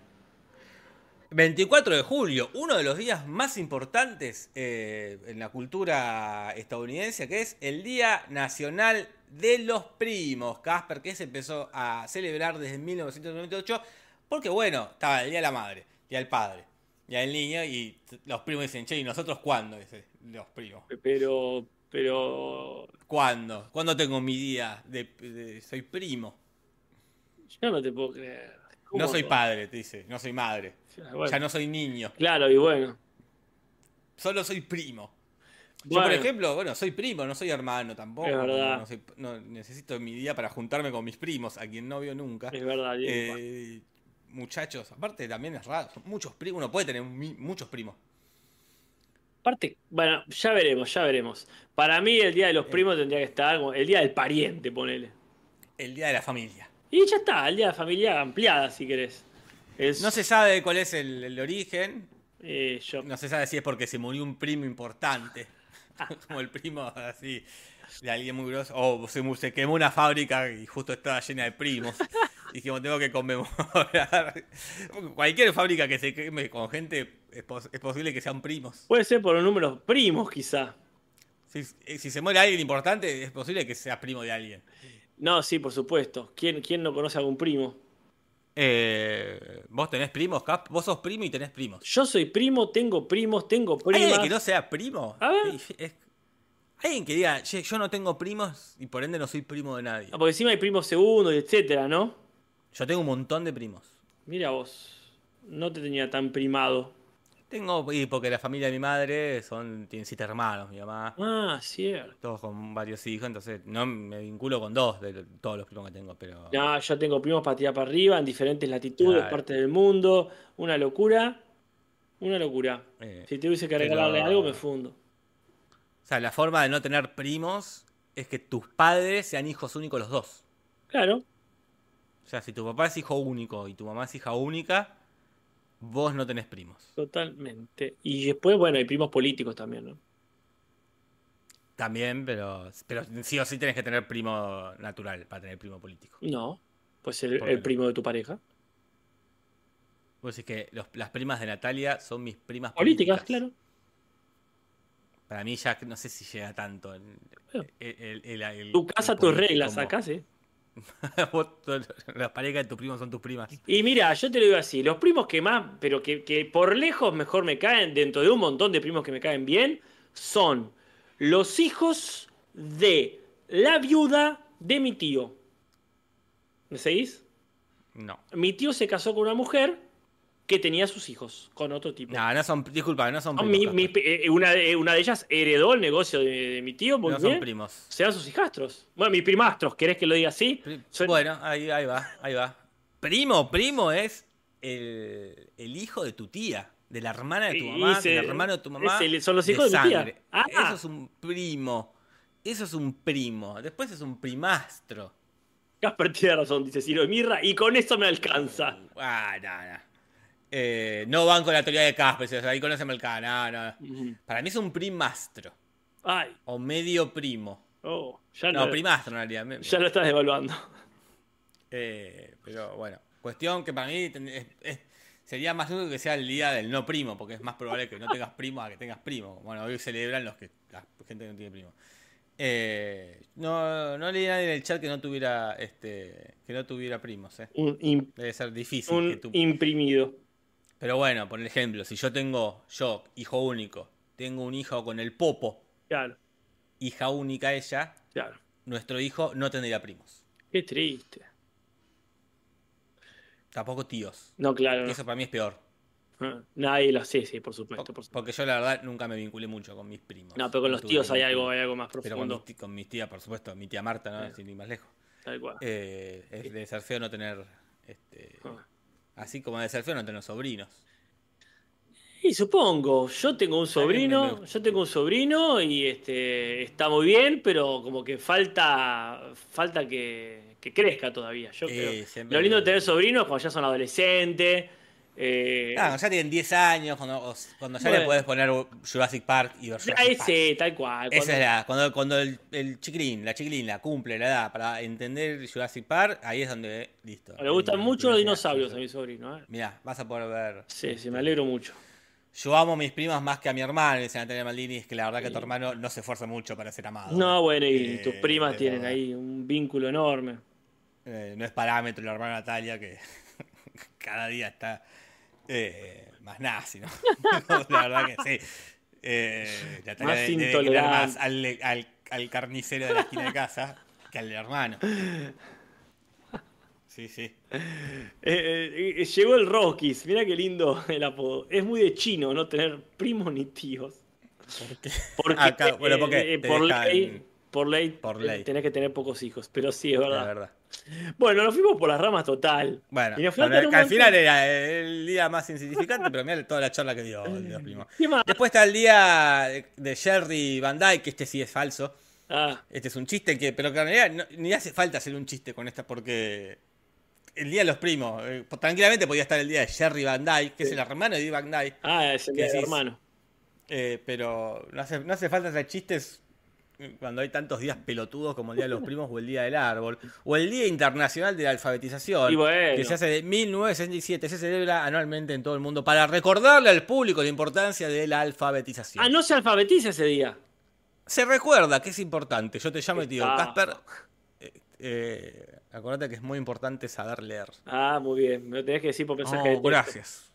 Speaker 2: 24 de julio, uno de los días más importantes eh, en la cultura estadounidense, que es el Día Nacional de los Primos, Casper, que se empezó a celebrar desde 1998, porque bueno, estaba el Día de la Madre, el Día del Padre, Día del Niño, y los primos dicen, che, ¿y nosotros cuándo? los primos.
Speaker 3: Pero, pero...
Speaker 2: ¿Cuándo? ¿Cuándo tengo mi día de soy primo?
Speaker 3: Yo no te puedo creer.
Speaker 2: No soy padre, te dice, no soy madre. Ya no soy niño.
Speaker 3: Claro, y bueno.
Speaker 2: Solo soy primo. Yo, por ejemplo, bueno, soy primo, no soy hermano tampoco.
Speaker 3: Es verdad.
Speaker 2: No, necesito mi día para juntarme con mis primos, a quien no veo nunca.
Speaker 3: Es verdad,
Speaker 2: eh, Muchachos, aparte también es raro. Muchos primos, uno puede tener muchos primos.
Speaker 3: Aparte, bueno, ya veremos, ya veremos. Para mí el día de los eh. primos tendría que estar el día del pariente, ponele.
Speaker 2: El día de la familia.
Speaker 3: Y ya está, el día de familia ampliada, si querés.
Speaker 2: No se sabe cuál es el, origen.
Speaker 3: Eh, yo...
Speaker 2: No se sabe si es porque se murió un primo importante. como el primo así de alguien muy grosso. O se, quemó una fábrica y justo estaba llena de primos. Y dijimos, tengo que conmemorar. Cualquier fábrica que se queme con gente es, posible que sean primos.
Speaker 3: Puede ser por los números primos, quizá.
Speaker 2: Si, si se muere alguien importante, es posible que sea primo de alguien.
Speaker 3: No, sí, por supuesto. ¿Quién, quién no conoce a algún primo?
Speaker 2: Eh, ¿Vos tenés primos, Cap? ¿Vos sos primo y tenés primos?
Speaker 3: Yo soy primo, tengo primos, tengo primas.
Speaker 2: ¿Alguien que no sea primo? A ver. alguien que diga, yo no tengo primos y por ende no soy primo de nadie.
Speaker 3: Ah, porque encima hay primos segundos, etcétera, ¿no?
Speaker 2: Yo tengo un montón de primos.
Speaker 3: Mira vos, no te tenía tan primado.
Speaker 2: Tengo, y porque la familia de mi madre son, tienen siete hermanos, mi mamá.
Speaker 3: Ah, cierto.
Speaker 2: Todos con varios hijos, entonces no me vinculo con dos de todos los primos que tengo, pero.
Speaker 3: Ya, yo tengo primos para tirar para arriba, en diferentes latitudes, partes del mundo. Una locura. Una locura. Eh, si tuviese que regalarle algo, me fundo.
Speaker 2: O sea, la forma de no tener primos es que tus padres sean hijos únicos los dos.
Speaker 3: Claro.
Speaker 2: O sea, si tu papá es hijo único y tu mamá es hija única, vos no tenés primos.
Speaker 3: Totalmente. Y después, bueno, hay primos políticos también, ¿no?
Speaker 2: También, pero, pero sí o sí tenés que tener primo natural para tener primo político.
Speaker 3: No, pues el, el primo de tu pareja.
Speaker 2: Vos decís que los- las primas de Natalia son mis primas
Speaker 3: Políticas,
Speaker 2: políticas.
Speaker 3: claro.
Speaker 2: Para mí ya no sé si llega tanto. el- el-
Speaker 3: Tu casa, tus reglas, acá sí.
Speaker 2: Las parejas de tus primos son tus primas.
Speaker 3: Y mira, yo te lo digo así, los primos que más, pero que, que por lejos mejor me caen, dentro de un montón de primos que me caen bien, son los hijos de la viuda de mi tío. ¿Me seguís?
Speaker 2: No.
Speaker 3: Mi tío se casó con una mujer que tenía sus hijos con otro tipo.
Speaker 2: No, no son, disculpa, no son
Speaker 3: No,
Speaker 2: primos.
Speaker 3: mi- mi-
Speaker 2: Casper.
Speaker 3: eh, una, de, una de ellas heredó el negocio de, de mi tío, muy
Speaker 2: no son primos.
Speaker 3: Serán sus hijastros. Bueno, mis primastros, ¿querés que lo diga así?
Speaker 2: Pri-
Speaker 3: Son-
Speaker 2: Bueno, ahí, ahí va, ahí va. Primo, primo es el, el hijo de tu tía, de la hermana de tu mamá,
Speaker 3: se-
Speaker 2: del hermano de tu mamá.
Speaker 3: son los hijos de mi tía. Ah.
Speaker 2: Eso es un primo. Eso es un primo. Después es un primastro.
Speaker 3: Casper tiene razón, dice Ciro Mirra, y con eso me alcanza.
Speaker 2: Ah, no, no. Eh, no van con la teoría de Casper, o sea, ahí conocemos el cara. No. Para mí es un primastro.
Speaker 3: Ay,
Speaker 2: O medio primo.
Speaker 3: oh, ya,
Speaker 2: No,
Speaker 3: no,
Speaker 2: primastro en realidad.
Speaker 3: ya lo estás devaluando.
Speaker 2: Eh, pero bueno, cuestión que para mí ten- es- es- sería más útil que sea el día del no primo, porque es más probable que no tengas primo a que tengas primo. Bueno, hoy celebran los que la gente que no tiene primo. Eh, no, no leí a nadie en el chat que no tuviera este que no tuviera primos, eh.
Speaker 3: Un,
Speaker 2: Debe ser difícil que
Speaker 3: un
Speaker 2: tú-
Speaker 3: imprimido.
Speaker 2: Pero bueno, por ejemplo, si yo tengo, yo, hijo único, tengo un hijo con el popo,
Speaker 3: Claro,
Speaker 2: hija única ella,
Speaker 3: claro.
Speaker 2: nuestro hijo no tendría primos.
Speaker 3: Qué triste.
Speaker 2: Tampoco tíos.
Speaker 3: No, claro. No.
Speaker 2: eso para mí es peor.
Speaker 3: Ah, Nadie lo sí, sí, por supuesto, por supuesto.
Speaker 2: Porque yo la verdad nunca me vinculé mucho con mis primos.
Speaker 3: No, pero con los tíos hay algo, hay algo más
Speaker 2: Pero con
Speaker 3: profundo.
Speaker 2: mis, ti- con mis tías, por supuesto, mi tía Marta, ¿no? Sin ir más lejos.
Speaker 3: Tal cual.
Speaker 2: Eh, es de ser feo no tener. Este,
Speaker 3: Ah.
Speaker 2: Así como de ser feo no tener sobrinos.
Speaker 3: Y supongo, yo tengo un sobrino, yo tengo un sobrino y este está muy bien, pero como que falta falta que, que crezca todavía. Yo
Speaker 2: Eh,
Speaker 3: creo.
Speaker 2: siempre-
Speaker 3: Lo lindo de tener sobrinos cuando ya son adolescentes. Eh,
Speaker 2: Ah, ya tienen 10 años, cuando, ya
Speaker 3: Bueno.
Speaker 2: le podés poner Jurassic Park y Jurassic Park.
Speaker 3: sí, tal cual.
Speaker 2: Esa
Speaker 3: cuando-
Speaker 2: es la, cuando, cuando el, el chiquilín, la chiquilina cumple la edad para entender Jurassic Park, ahí es donde, listo.
Speaker 3: Le gustan mucho los dinosaurios a mi sobrino. ¿eh?
Speaker 2: Mirá, vas a poder ver.
Speaker 3: Sí, sí, me alegro mucho.
Speaker 2: Yo amo a mis primas más que a mi hermano, dice Natalia Maldini, es que la verdad que
Speaker 3: Sí.
Speaker 2: tu hermano no se esfuerza mucho para ser amado.
Speaker 3: No, bueno, y
Speaker 2: Eh,
Speaker 3: tus primas tienen
Speaker 2: verdad.
Speaker 3: ahí un vínculo enorme.
Speaker 2: Eh, no es parámetro la hermana Natalia que cada día está eh, más nazi, ¿no? la verdad que sí. Eh, Natalia
Speaker 3: Más
Speaker 2: debe- debe querer
Speaker 3: intolerante.
Speaker 2: más al, al- al carnicero de la esquina de casa que al hermano. Sí, sí.
Speaker 3: Eh, llegó el Rockies, mira qué lindo el apodo. Es muy de chino no tener primos ni tíos.
Speaker 2: ¿Por qué?
Speaker 3: Porque,
Speaker 2: Acá, bueno, porque
Speaker 3: por, ley, por ley,
Speaker 2: por
Speaker 3: eh,
Speaker 2: ley.
Speaker 3: tenés que tener pocos hijos, pero sí, es verdad.
Speaker 2: verdad.
Speaker 3: Bueno, nos fuimos por las ramas total.
Speaker 2: Bueno,
Speaker 3: Y nos
Speaker 2: bueno, al
Speaker 3: montón.
Speaker 2: final era el día más insignificante, pero mira toda la charla que dio el de los primos.
Speaker 3: ¿Qué más?
Speaker 2: Después está el día de Jerry Van Dyke, que este sí es falso.
Speaker 3: Ah,
Speaker 2: Este es un chiste que, pero que en realidad no- ni hace falta hacer un chiste con esta porque el día de los primos, eh, tranquilamente podía estar el día de Jerry Van Dyke, que es el hermano de Dee Van Dyke,
Speaker 3: ah, es el
Speaker 2: ¿Qué
Speaker 3: día del hermano.
Speaker 2: eh, pero no hace, no hace falta hacer chistes cuando hay tantos días pelotudos como el día de los primos o el día del árbol o el día internacional de la alfabetización
Speaker 3: bueno.
Speaker 2: que se hace de 1967 se celebra anualmente en todo el mundo para recordarle al público la importancia de la alfabetización
Speaker 3: Ah, no se alfabetiza ese día.
Speaker 2: se recuerda que es importante yo te llamo y te digo
Speaker 3: Ah.
Speaker 2: Casper eh, eh, acordate que es muy importante saber leer
Speaker 3: Ah, muy bien. Me lo tenés que decir por mensaje de
Speaker 2: Oh,
Speaker 3: texto.
Speaker 2: gracias.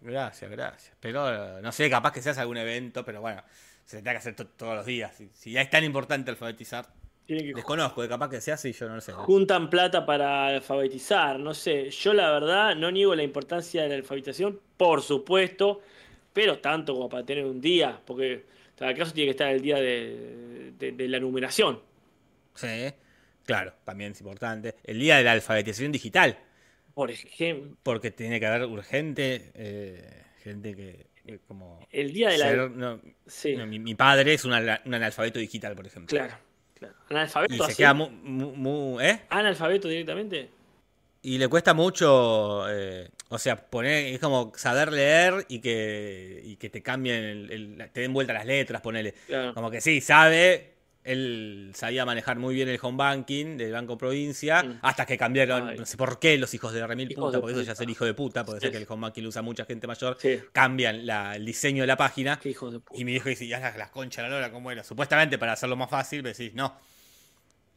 Speaker 2: Gracias, gracias. Pero no sé, capaz que se hace algún evento, pero bueno, se tendrá que hacer to- todos los días. Si, si ya es tan importante alfabetizar,
Speaker 3: Tienen que
Speaker 2: desconozco, de capaz que se hace y yo no lo sé.
Speaker 3: juntan plata para alfabetizar, no sé. Yo la verdad no niego la importancia de la alfabetización, por supuesto, pero tanto como para tener un día, porque tal caso tiene que estar el día de, de- de la numeración.
Speaker 2: Sí, claro, también es importante. El día de la alfabetización digital,
Speaker 3: Por ejemplo,
Speaker 2: porque tiene que haber urgente eh, gente que, como...
Speaker 3: el día de la...
Speaker 2: ser- no,
Speaker 3: sí,
Speaker 2: no, mi, mi padre es un, un analfabeto digital, por ejemplo.
Speaker 3: claro, claro. ¿Analfabeto
Speaker 2: Y se queda muy, muy- muy- ¿eh?
Speaker 3: ¿Analfabeto directamente?
Speaker 2: Y le cuesta mucho, eh, o sea, poner, es como saber leer y que, y que te cambien, el- el- te den vuelta las letras, ponele.
Speaker 3: Claro.
Speaker 2: Como que sí, sabe, él sabía manejar muy bien el home banking del Banco Provincia, hasta que cambiaron,
Speaker 3: Ay.
Speaker 2: no sé por qué, los hijos de remil
Speaker 3: Hijos
Speaker 2: puta,
Speaker 3: de
Speaker 2: porque eso ya es el hijo de puta, porque
Speaker 3: Sí.
Speaker 2: sé que el home banking lo usa mucha gente mayor,
Speaker 3: Sí.
Speaker 2: cambian la- el diseño de la página.
Speaker 3: Qué hijos de puta.
Speaker 2: Y mi viejo dice, ya las, las conchas la lora, ¿cómo era? Supuestamente para hacerlo más fácil, me decís, no.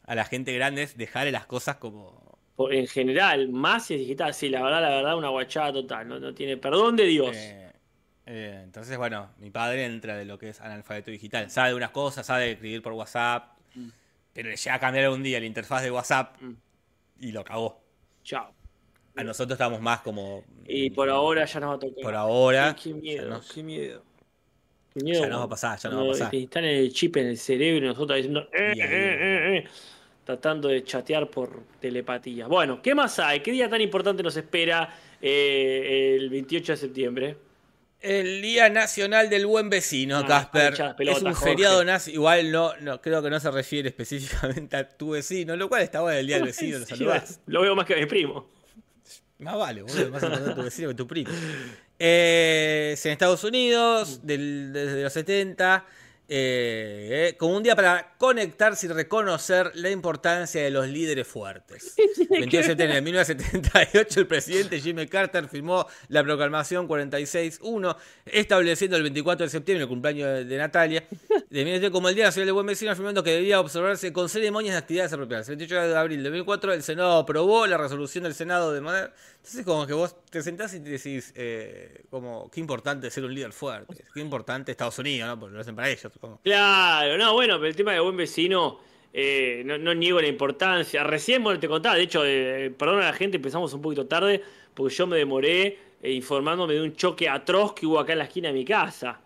Speaker 2: A la gente grande es dejarle las cosas como.
Speaker 3: En general, más si es digital. Sí, la verdad, la verdad, una guachada total. No, no tiene perdón de Dios.
Speaker 2: eh, eh, entonces, bueno, mi padre entra de lo que es analfabeto digital. Sabe unas cosas, sabe escribir por WhatsApp,
Speaker 3: Mm.
Speaker 2: pero le llega a cambiar un día la interfaz de WhatsApp
Speaker 3: Mm.
Speaker 2: y lo cagó.
Speaker 3: Chao.
Speaker 2: A nosotros estamos más como.
Speaker 3: Y por ahora ya nos va a tocar.
Speaker 2: Por ahora.
Speaker 3: Qué miedo,
Speaker 2: nos-
Speaker 3: qué miedo. Qué miedo.
Speaker 2: Ya nos va a pasar, ya nos va a pasar.
Speaker 3: te instalan el chip en el cerebro y nosotros diciendo. eh,
Speaker 2: ahí-
Speaker 3: eh, tratando de chatear por telepatía. Bueno, ¿qué más hay? ¿Qué día tan importante nos espera el 28 de septiembre?
Speaker 2: El Día Nacional del Buen Vecino,
Speaker 3: Ah,
Speaker 2: Casper. es un
Speaker 3: Jorge.
Speaker 2: feriado nazi. Igual no, no, creo que no se refiere específicamente a tu vecino, lo cual está bueno el Día del Vecino, lo saludás.
Speaker 3: Lo veo más que a mi primo.
Speaker 2: Más vale, boludo, más importante tu vecino que tu primo. Eh, es en Estados Unidos, del- desde los 70, eh, eh, como un día para conectarse y reconocer la importancia de los líderes fuertes. 28 de septiembre de 1978, el presidente Jimmy Carter firmó la proclamación 46.1, estableciendo el 24 de septiembre, el cumpleaños de, de Natalia, de 1900 como el Día Nacional del Buen Vecino, afirmando que debía observarse con ceremonias de actividades apropiadas. El 28 de abril de 2004, el Senado aprobó la resolución del Senado de manera... Entonces, como que vos te sentás y te decís, eh, como, qué importante ser un líder fuerte, qué importante Estados Unidos, ¿no? Porque lo hacen para ellos,
Speaker 3: Claro, no, bueno, pero el tema de buen vecino, eh, no, no niego la importancia. Recién, bueno, te contaba, de hecho, eh, perdón a la gente, empezamos un poquito tarde, porque yo me demoré eh, informándome de un choque atroz que hubo acá en la esquina de mi casa.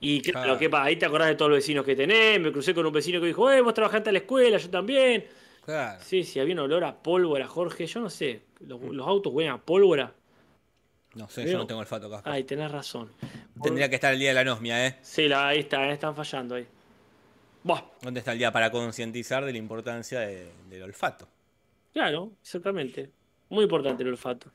Speaker 3: Y claro. ¿qué pasa? Ahí te acordás de todos los vecinos que tenés, me crucé con un vecino que dijo, eh, vos trabajaste en la escuela, yo también.
Speaker 2: Claro.
Speaker 3: Sí, sí, había un olor a pólvora, Jorge, yo no sé, los, los autos huelen a pólvora.
Speaker 2: No sé,
Speaker 3: Veo.
Speaker 2: yo no tengo olfato, Casper.
Speaker 3: Ay, tenés razón.
Speaker 2: Tendría que estar el Día de la Anosmia, ¿eh?
Speaker 3: Sí, la, ahí está, eh, están fallando ahí.
Speaker 2: ¿Dónde está el día para concientizar de la importancia de- del olfato?
Speaker 3: Claro, exactamente. Muy importante el olfato.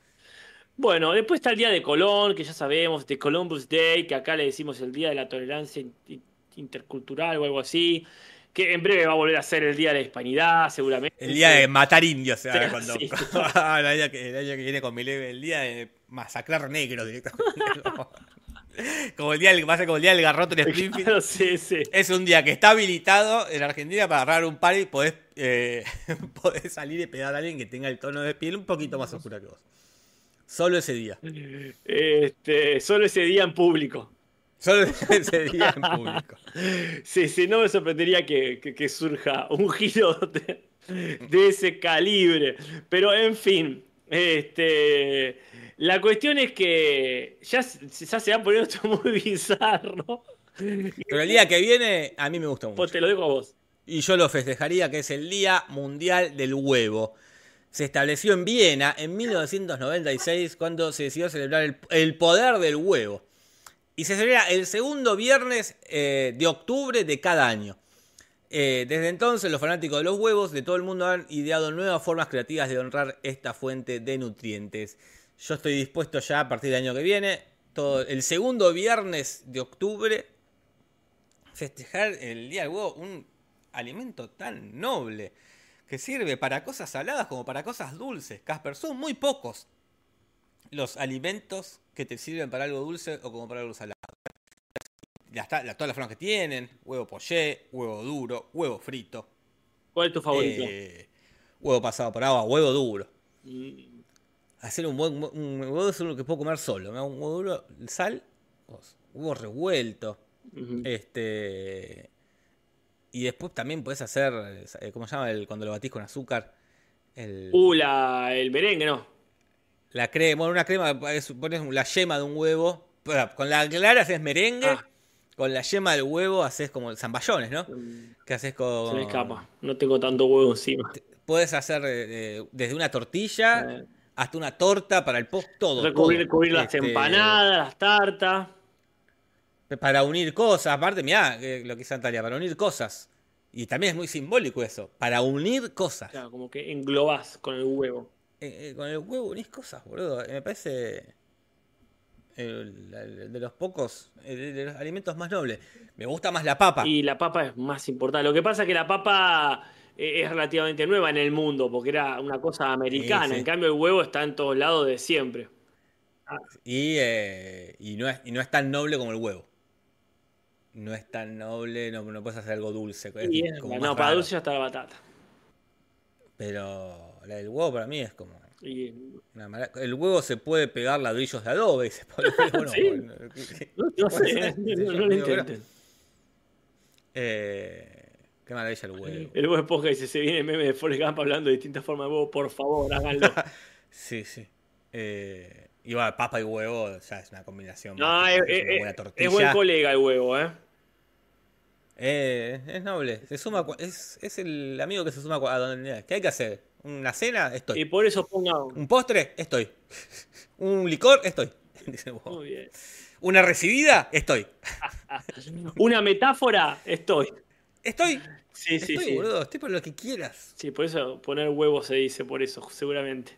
Speaker 3: Bueno, después está el día de Colón, que ya sabemos, de Columbus Day, que acá le decimos el día de la tolerancia in- in- intercultural o algo así, que en breve va a volver a ser el día de la hispanidad, seguramente.
Speaker 2: El día de matar indios, o sea, cuando.
Speaker 3: sí.
Speaker 2: el, año que, el año que viene con mi leve, el día de masacrar negros directamente. como el día del, va a ser como el día del garrote en Springfield.
Speaker 3: Claro, sí, sí.
Speaker 2: Es un día que está habilitado en Argentina para agarrar un par y podés, eh, podés salir y pegar a alguien que tenga el tono de piel un poquito más oscura que vos. Solo ese día.
Speaker 3: Este, solo ese día en público.
Speaker 2: Solo ese día en público.
Speaker 3: Sí, sí, no me sorprendería que, que- que surja un giro de, de ese calibre. Pero en fin, este, la cuestión es que ya, se- ya se va poniendo esto muy bizarro.
Speaker 2: Pero el día que viene, a mí me gusta mucho.
Speaker 3: Pues te lo dejo a vos.
Speaker 2: y yo lo festejaría, que es el Día Mundial del Huevo. Se estableció en Viena en 1996 cuando se decidió celebrar el, el poder del huevo. Y se celebra el segundo viernes eh, de octubre de cada año. Eh, desde entonces los fanáticos de los huevos de todo el mundo han ideado nuevas formas creativas de honrar esta fuente de nutrientes. Yo estoy dispuesto ya a partir del año que viene, el segundo viernes de octubre, festejar el Día del Huevo, un alimento tan noble que sirve para cosas saladas como para cosas dulces. Casper, son muy pocos los alimentos que te sirven para algo dulce o como para algo salado. Ya está, la- todas las formas que tienen, huevo poché, huevo duro, huevo frito,
Speaker 3: ¿Cuál es tu favorito?
Speaker 2: eh, huevo pasado por agua, huevo duro.
Speaker 3: Mm,
Speaker 2: Hacer un buen un huevo es uno que puedo comer solo. Un huevo duro, sal, huevo revuelto. Este. Y después también puedes hacer. eh, ¿Cómo se llama? El, cuando lo batís con azúcar. El,
Speaker 3: Uh, la, el merengue, ¿no?
Speaker 2: La crema. Bueno, una crema. es- pones la yema de un huevo. Con la clara haces merengue.
Speaker 3: Ah.
Speaker 2: Con la yema del huevo haces como zamballones, ¿no?
Speaker 3: Mm,
Speaker 2: Que haces
Speaker 3: Se
Speaker 2: con.
Speaker 3: me escapa. No tengo tanto huevo encima.
Speaker 2: Puedes hacer eh, desde una tortilla
Speaker 3: Eh.
Speaker 2: hasta una torta para el post. Todo.
Speaker 3: Recubrir,
Speaker 2: todo.
Speaker 3: cubrir las
Speaker 2: Este,
Speaker 3: empanadas, las tartas.
Speaker 2: Para unir cosas. Aparte, mirá eh, lo que hizo Natalia. Para unir cosas. Y también es muy simbólico eso. Para unir cosas.
Speaker 3: Claro, como que englobás con el huevo.
Speaker 2: Eh, eh, con el huevo unís cosas, boludo. Eh, Me parece. El- el- de los pocos, el- de los alimentos más nobles. Me gusta más la papa.
Speaker 3: Y la papa es más importante. Lo que pasa es que la papa es relativamente nueva en el mundo, porque era una cosa americana.
Speaker 2: Sí, sí.
Speaker 3: En cambio, el huevo está en todos lados de siempre.
Speaker 2: Y, eh, y, no es, y no es tan noble como el huevo. No es tan noble, no, no puedes hacer algo dulce. es
Speaker 3: Y es-
Speaker 2: como
Speaker 3: no, para
Speaker 2: raro.
Speaker 3: dulce ya está la batata.
Speaker 2: Pero la del huevo para mí es como.
Speaker 3: Y-
Speaker 2: una mara- El huevo se puede pegar ladrillos de adobe. y se puede- bueno,
Speaker 3: ¿Sí?
Speaker 2: bueno,
Speaker 3: no, sé, no, lo intenten.
Speaker 2: Eh, qué maravilla el huevo.
Speaker 3: El huevo posca dice, se viene el meme de Forrest Gump hablando de distintas formas de huevo, por favor, háganlo.
Speaker 2: Sí, sí. Eh, y bueno, papa y huevo ya es una combinación.
Speaker 3: No, es,
Speaker 2: que
Speaker 3: es-
Speaker 2: una buena
Speaker 3: es-
Speaker 2: tortilla.
Speaker 3: es buen colega el huevo, ¿eh?
Speaker 2: Eh, es noble. Se suma, es, es el amigo que se suma a donde. ¿Qué hay que hacer? ¿Una cena? Estoy.
Speaker 3: Y por eso ponga...
Speaker 2: ¿Un postre? Estoy. ¿Un licor? Estoy. Dice el huevo.
Speaker 3: Muy bien.
Speaker 2: ¿Una recibida? Estoy.
Speaker 3: Una metáfora, estoy.
Speaker 2: Estoy.
Speaker 3: Sí, sí,
Speaker 2: Estoy,
Speaker 3: sí.
Speaker 2: boludo. Estoy por lo que quieras.
Speaker 3: Sí, por eso poner huevo se dice, por eso, seguramente.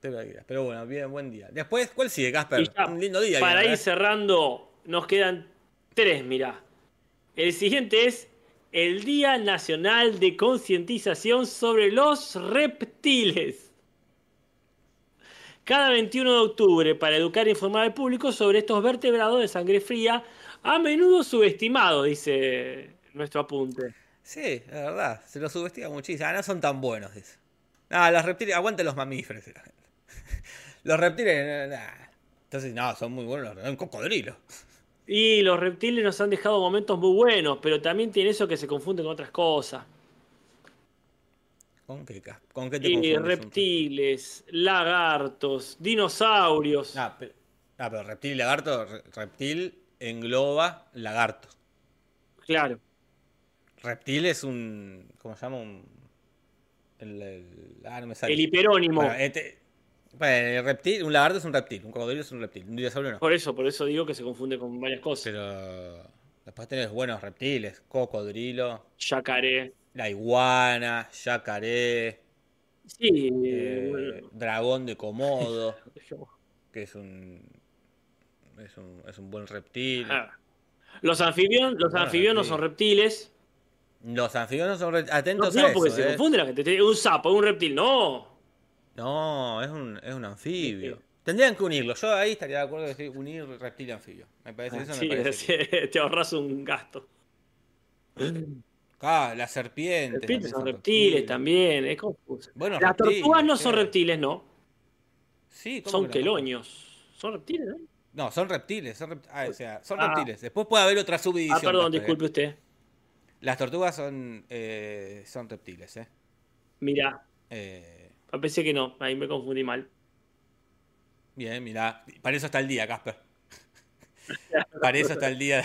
Speaker 2: Pero bueno, bien, buen día. Después, ¿cuál sigue, Casper?
Speaker 3: Ya,
Speaker 2: Un lindo día.
Speaker 3: Para ir
Speaker 2: ¿eh?
Speaker 3: cerrando, nos quedan tres, mirá. El siguiente es el Día Nacional de Concientización sobre los Reptiles. Cada 21 de octubre, para educar e informar al público sobre estos vertebrados de sangre fría, a menudo subestimados, dice nuestro apunte.
Speaker 2: Sí, la verdad. Se los subestima muchísimo. Ah, no son tan buenos, dice. Ah, los reptiles. Aguanten los mamíferos. Los reptiles. nah. Entonces, no, son muy buenos. Un cocodrilo.
Speaker 3: Y los reptiles nos han dejado momentos muy buenos, pero también tiene eso que se confunde con otras cosas.
Speaker 2: ¿Con qué, ¿Con qué te
Speaker 3: Y reptiles, lagartos, dinosaurios.
Speaker 2: Ah, pero, ah, pero reptil y lagarto. re- Reptil engloba lagarto.
Speaker 3: Claro.
Speaker 2: Reptil es un. ¿Cómo se llama? Un. El, el- ah, no me sale.
Speaker 3: El hiperónimo.
Speaker 2: Bueno, este- bueno, el reptil, un lagarto es un reptil, un cocodrilo es un reptil, un dinosaurio no.
Speaker 3: Por eso, por eso digo que se confunde con varias cosas.
Speaker 2: Pero después tenés buenos reptiles, cocodrilo,
Speaker 3: Yacaré.
Speaker 2: la iguana, yacaré,
Speaker 3: Sí.
Speaker 2: eh,
Speaker 3: bueno,
Speaker 2: dragón de Komodo, que es un es un, es un buen reptil.
Speaker 3: Ah. Los anfibios, los
Speaker 2: Bueno,
Speaker 3: anfibios
Speaker 2: sí.
Speaker 3: son reptiles.
Speaker 2: Los anfibios son re-
Speaker 3: No
Speaker 2: atentos a
Speaker 3: porque
Speaker 2: eso,
Speaker 3: se
Speaker 2: eh.
Speaker 3: confunde la gente. Un sapo, un reptil. No.
Speaker 2: No, es un, es un anfibio. Tendrían que unirlo. Yo ahí estaría de acuerdo de decir unir reptil y anfibio. Me parece eso
Speaker 3: Ah, Sí,
Speaker 2: me parece.
Speaker 3: te ahorras un gasto.
Speaker 2: Ah, las serpientes. También
Speaker 3: son reptiles también. Es confuso.
Speaker 2: Bueno,
Speaker 3: Las
Speaker 2: reptiles,
Speaker 3: tortugas no son reptiles, no.
Speaker 2: Sí, ¿cómo
Speaker 3: Son
Speaker 2: que no?
Speaker 3: quelonios. Son reptiles, ¿no?
Speaker 2: No, son reptiles. Son rept- ah, o sea, son
Speaker 3: Ah.
Speaker 2: reptiles. Después puede haber otra subdivisión.
Speaker 3: Ah, perdón,
Speaker 2: ¿eh?
Speaker 3: disculpe usted.
Speaker 2: Las tortugas son, eh, son reptiles, ¿eh?
Speaker 3: Mira,
Speaker 2: Eh,
Speaker 3: pensé que no. Ahí me confundí mal.
Speaker 2: Bien, mirá. Para eso está el día, Casper. Para eso está el día.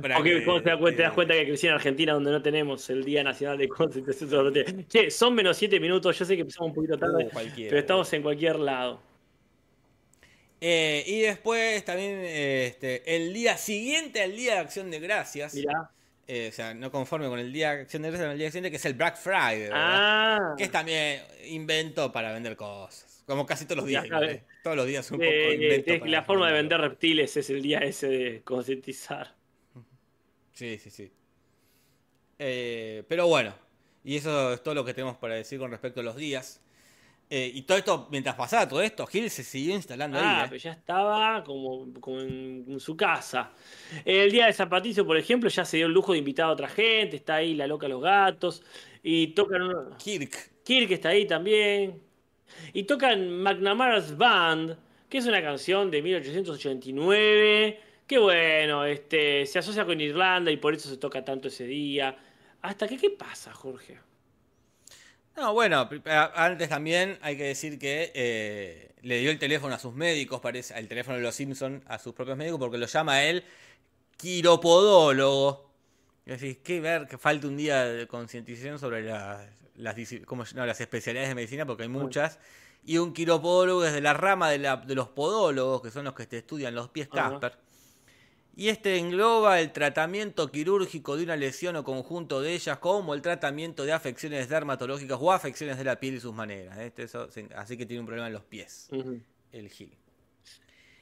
Speaker 2: para
Speaker 3: Porque
Speaker 2: que,
Speaker 3: vos te das cuenta, te das cuenta que crecí en Argentina donde no tenemos el Día Nacional de Concentración. Che, son menos 7 minutos. Yo sé que empezamos un poquito tarde,
Speaker 2: uh, cualquiera,
Speaker 3: pero estamos en cualquier lado.
Speaker 2: Eh, y después también este, el día siguiente al Día de Acción de Gracias.
Speaker 3: Mirá.
Speaker 2: Eh, o sea, no conforme con el Día de Acción de Gracias, el día siguiente que es el Black Friday. ¿verdad?
Speaker 3: Ah.
Speaker 2: Que es también invento para vender cosas. Como casi todos los días. Todos los días un poco
Speaker 3: Eh,
Speaker 2: invento. para
Speaker 3: la forma de
Speaker 2: vender
Speaker 3: vender reptiles es el día ese de concientizar.
Speaker 2: Sí, sí, sí. Eh, pero bueno, y eso es todo lo que tenemos para decir con respecto a los días. Eh, y todo esto, mientras pasaba todo esto, Gil se siguió instalando
Speaker 3: Ah,
Speaker 2: ahí. ¿eh?
Speaker 3: pero ya estaba como, como en, en su casa. El día de Zapatizo, por ejemplo, ya se dio el lujo de invitar a otra gente. Está ahí la loca Los Gatos. Y tocan.
Speaker 2: Kirk.
Speaker 3: Kirk está ahí también. Y tocan McNamara's Band, que es una canción de 1889. Que bueno, este, se asocia con Irlanda y por eso se toca tanto ese día. ¿Hasta que qué pasa, Jorge?
Speaker 2: No, bueno, antes también hay que decir que eh, le dio el teléfono a sus médicos, parece, el teléfono de los Simpson a sus propios médicos, porque lo llama él quiropodólogo. Es decir, que ver que falta un día de concientización sobre la- las, ¿cómo se- no, las especialidades de medicina, porque hay muchas. Y un quiropodólogo es de la rama de, la- de los podólogos, que son los que te estudian los pies. Casper. Y este engloba el tratamiento quirúrgico de una lesión o conjunto de ellas, como el tratamiento de afecciones dermatológicas o afecciones de la piel y sus maneras. Este, eso, así que tiene un problema en los pies, el Gil.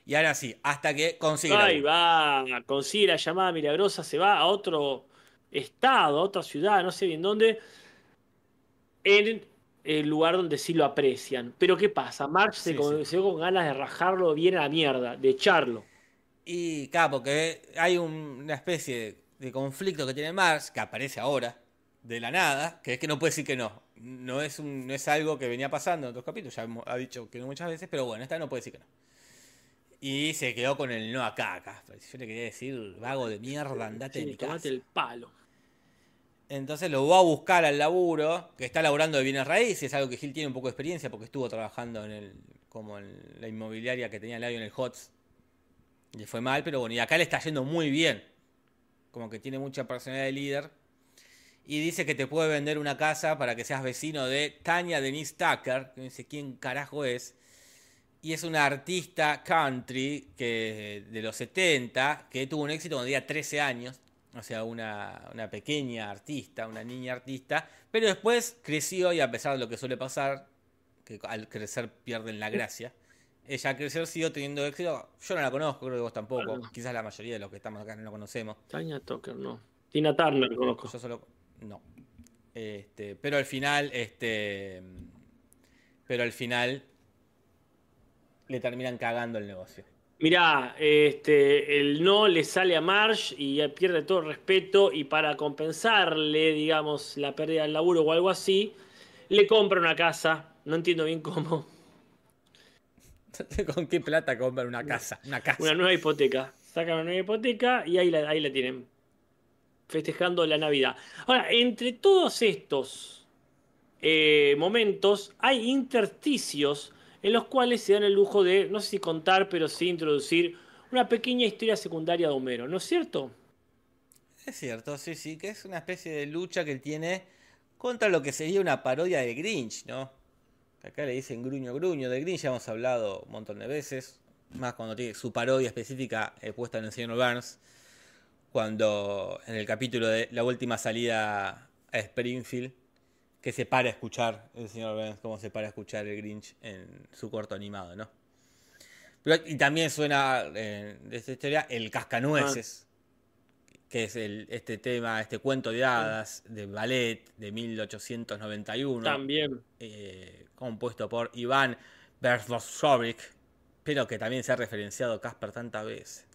Speaker 2: Y ahora sí, hasta que consigue.
Speaker 3: Ahí va, consigue la llamada milagrosa, se va a otro estado, a otra ciudad, no sé bien dónde, en el lugar donde sí lo aprecian. Pero ¿qué pasa? Se,
Speaker 2: Sí,
Speaker 3: con-
Speaker 2: sí.
Speaker 3: se quedó con ganas de rajarlo bien a la mierda, de echarlo.
Speaker 2: Y claro, porque hay un- una especie de, de conflicto que tiene Mars, que aparece ahora, de la nada, que es que no puede decir que no. No es, un, no es algo que venía pasando en otros capítulos, ya ha dicho que no muchas veces, pero bueno, esta no puede decir que no. Y se quedó con el no acá, acá. Yo le quería decir, vago de mierda, andate de
Speaker 3: Sí,
Speaker 2: mi casa.
Speaker 3: el palo.
Speaker 2: Entonces lo va a buscar al laburo, que está laburando de bienes raíces, algo que Gil tiene un poco de experiencia porque estuvo trabajando en el, como en la inmobiliaria que tenía Labio en el HOTS. Le fue mal, pero bueno, y acá le está yendo muy bien. Como que tiene mucha personalidad de líder. Y dice que te puede vender una casa para que seas vecino de Tanya Denise Tucker, que no sé quién carajo es. Y es una artista country que, de los 70 que tuvo un éxito cuando tenía 13 años. O sea, una, una pequeña artista, una niña artista. Pero después creció y a pesar de lo que suele pasar, que al crecer pierden la gracia. Ella crecer siguió teniendo éxito. Yo no la conozco, creo que vos tampoco.
Speaker 3: Bueno.
Speaker 2: Quizás la mayoría de los que estamos acá no la conocemos.
Speaker 3: Tanya Tucker, no. Tina Turner conozco.
Speaker 2: Yo solo. No. Este, pero al final, este. Pero al final. Le terminan cagando el negocio.
Speaker 3: Mirá, este, el no le sale a Marge y pierde todo el respeto y para compensarle, digamos, la pérdida del laburo o algo así, le compra una casa, no entiendo bien cómo,
Speaker 2: ¿Con qué plata compran una casa? Una casa.
Speaker 3: una nueva hipoteca. Sacan una nueva hipoteca y ahí la, ahí la tienen, festejando la Navidad. Ahora, entre todos estos eh, momentos hay intersticios en los cuales se dan el lujo de, no sé si contar, pero sí introducir una pequeña historia secundaria de Homero, ¿no es cierto?
Speaker 2: Es cierto, sí, sí, que es una especie de lucha que él tiene contra lo que sería una parodia de Grinch, ¿no? Acá le dicen gruño gruño, de Grinch ya hemos hablado un montón de veces, más cuando tiene su parodia específica eh, puesta en el señor Burns, cuando en el capítulo de la última salida a Springfield, que se para a escuchar el señor Burns, cómo se para a escuchar el Grinch en su corto animado, ¿no? Pero- y también suena eh, de esta historia el cascanueces que es el, este tema, este cuento de hadas de ballet de 1891,
Speaker 3: También.
Speaker 2: eh, compuesto por Iván Bersvosovich, pero que también se ha referenciado Casper tantas veces.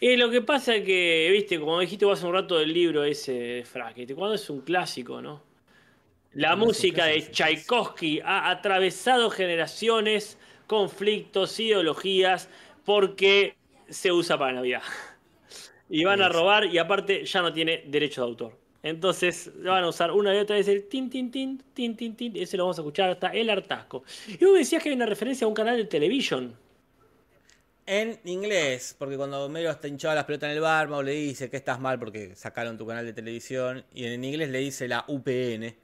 Speaker 3: Y lo que pasa es que, viste, como dijiste vos hace un rato del libro ese de Frackett, cuando es un clásico, ¿no? La música de Tchaikovsky ha atravesado generaciones, conflictos, ideologías, porque se usa para Navidad. Y van a robar y aparte ya no tiene derecho de autor. Entonces lo van a usar una y otra vez el tin, tin, tin, tin, tin, tin. Ese lo vamos a escuchar hasta el hartazgo. Y vos me decías que hay una referencia a un canal de televisión.
Speaker 2: En inglés, porque cuando Homero está hinchado las pelotas en el bar, Mau le dice que estás mal porque sacaron tu canal de televisión, y en inglés le dice la UPN,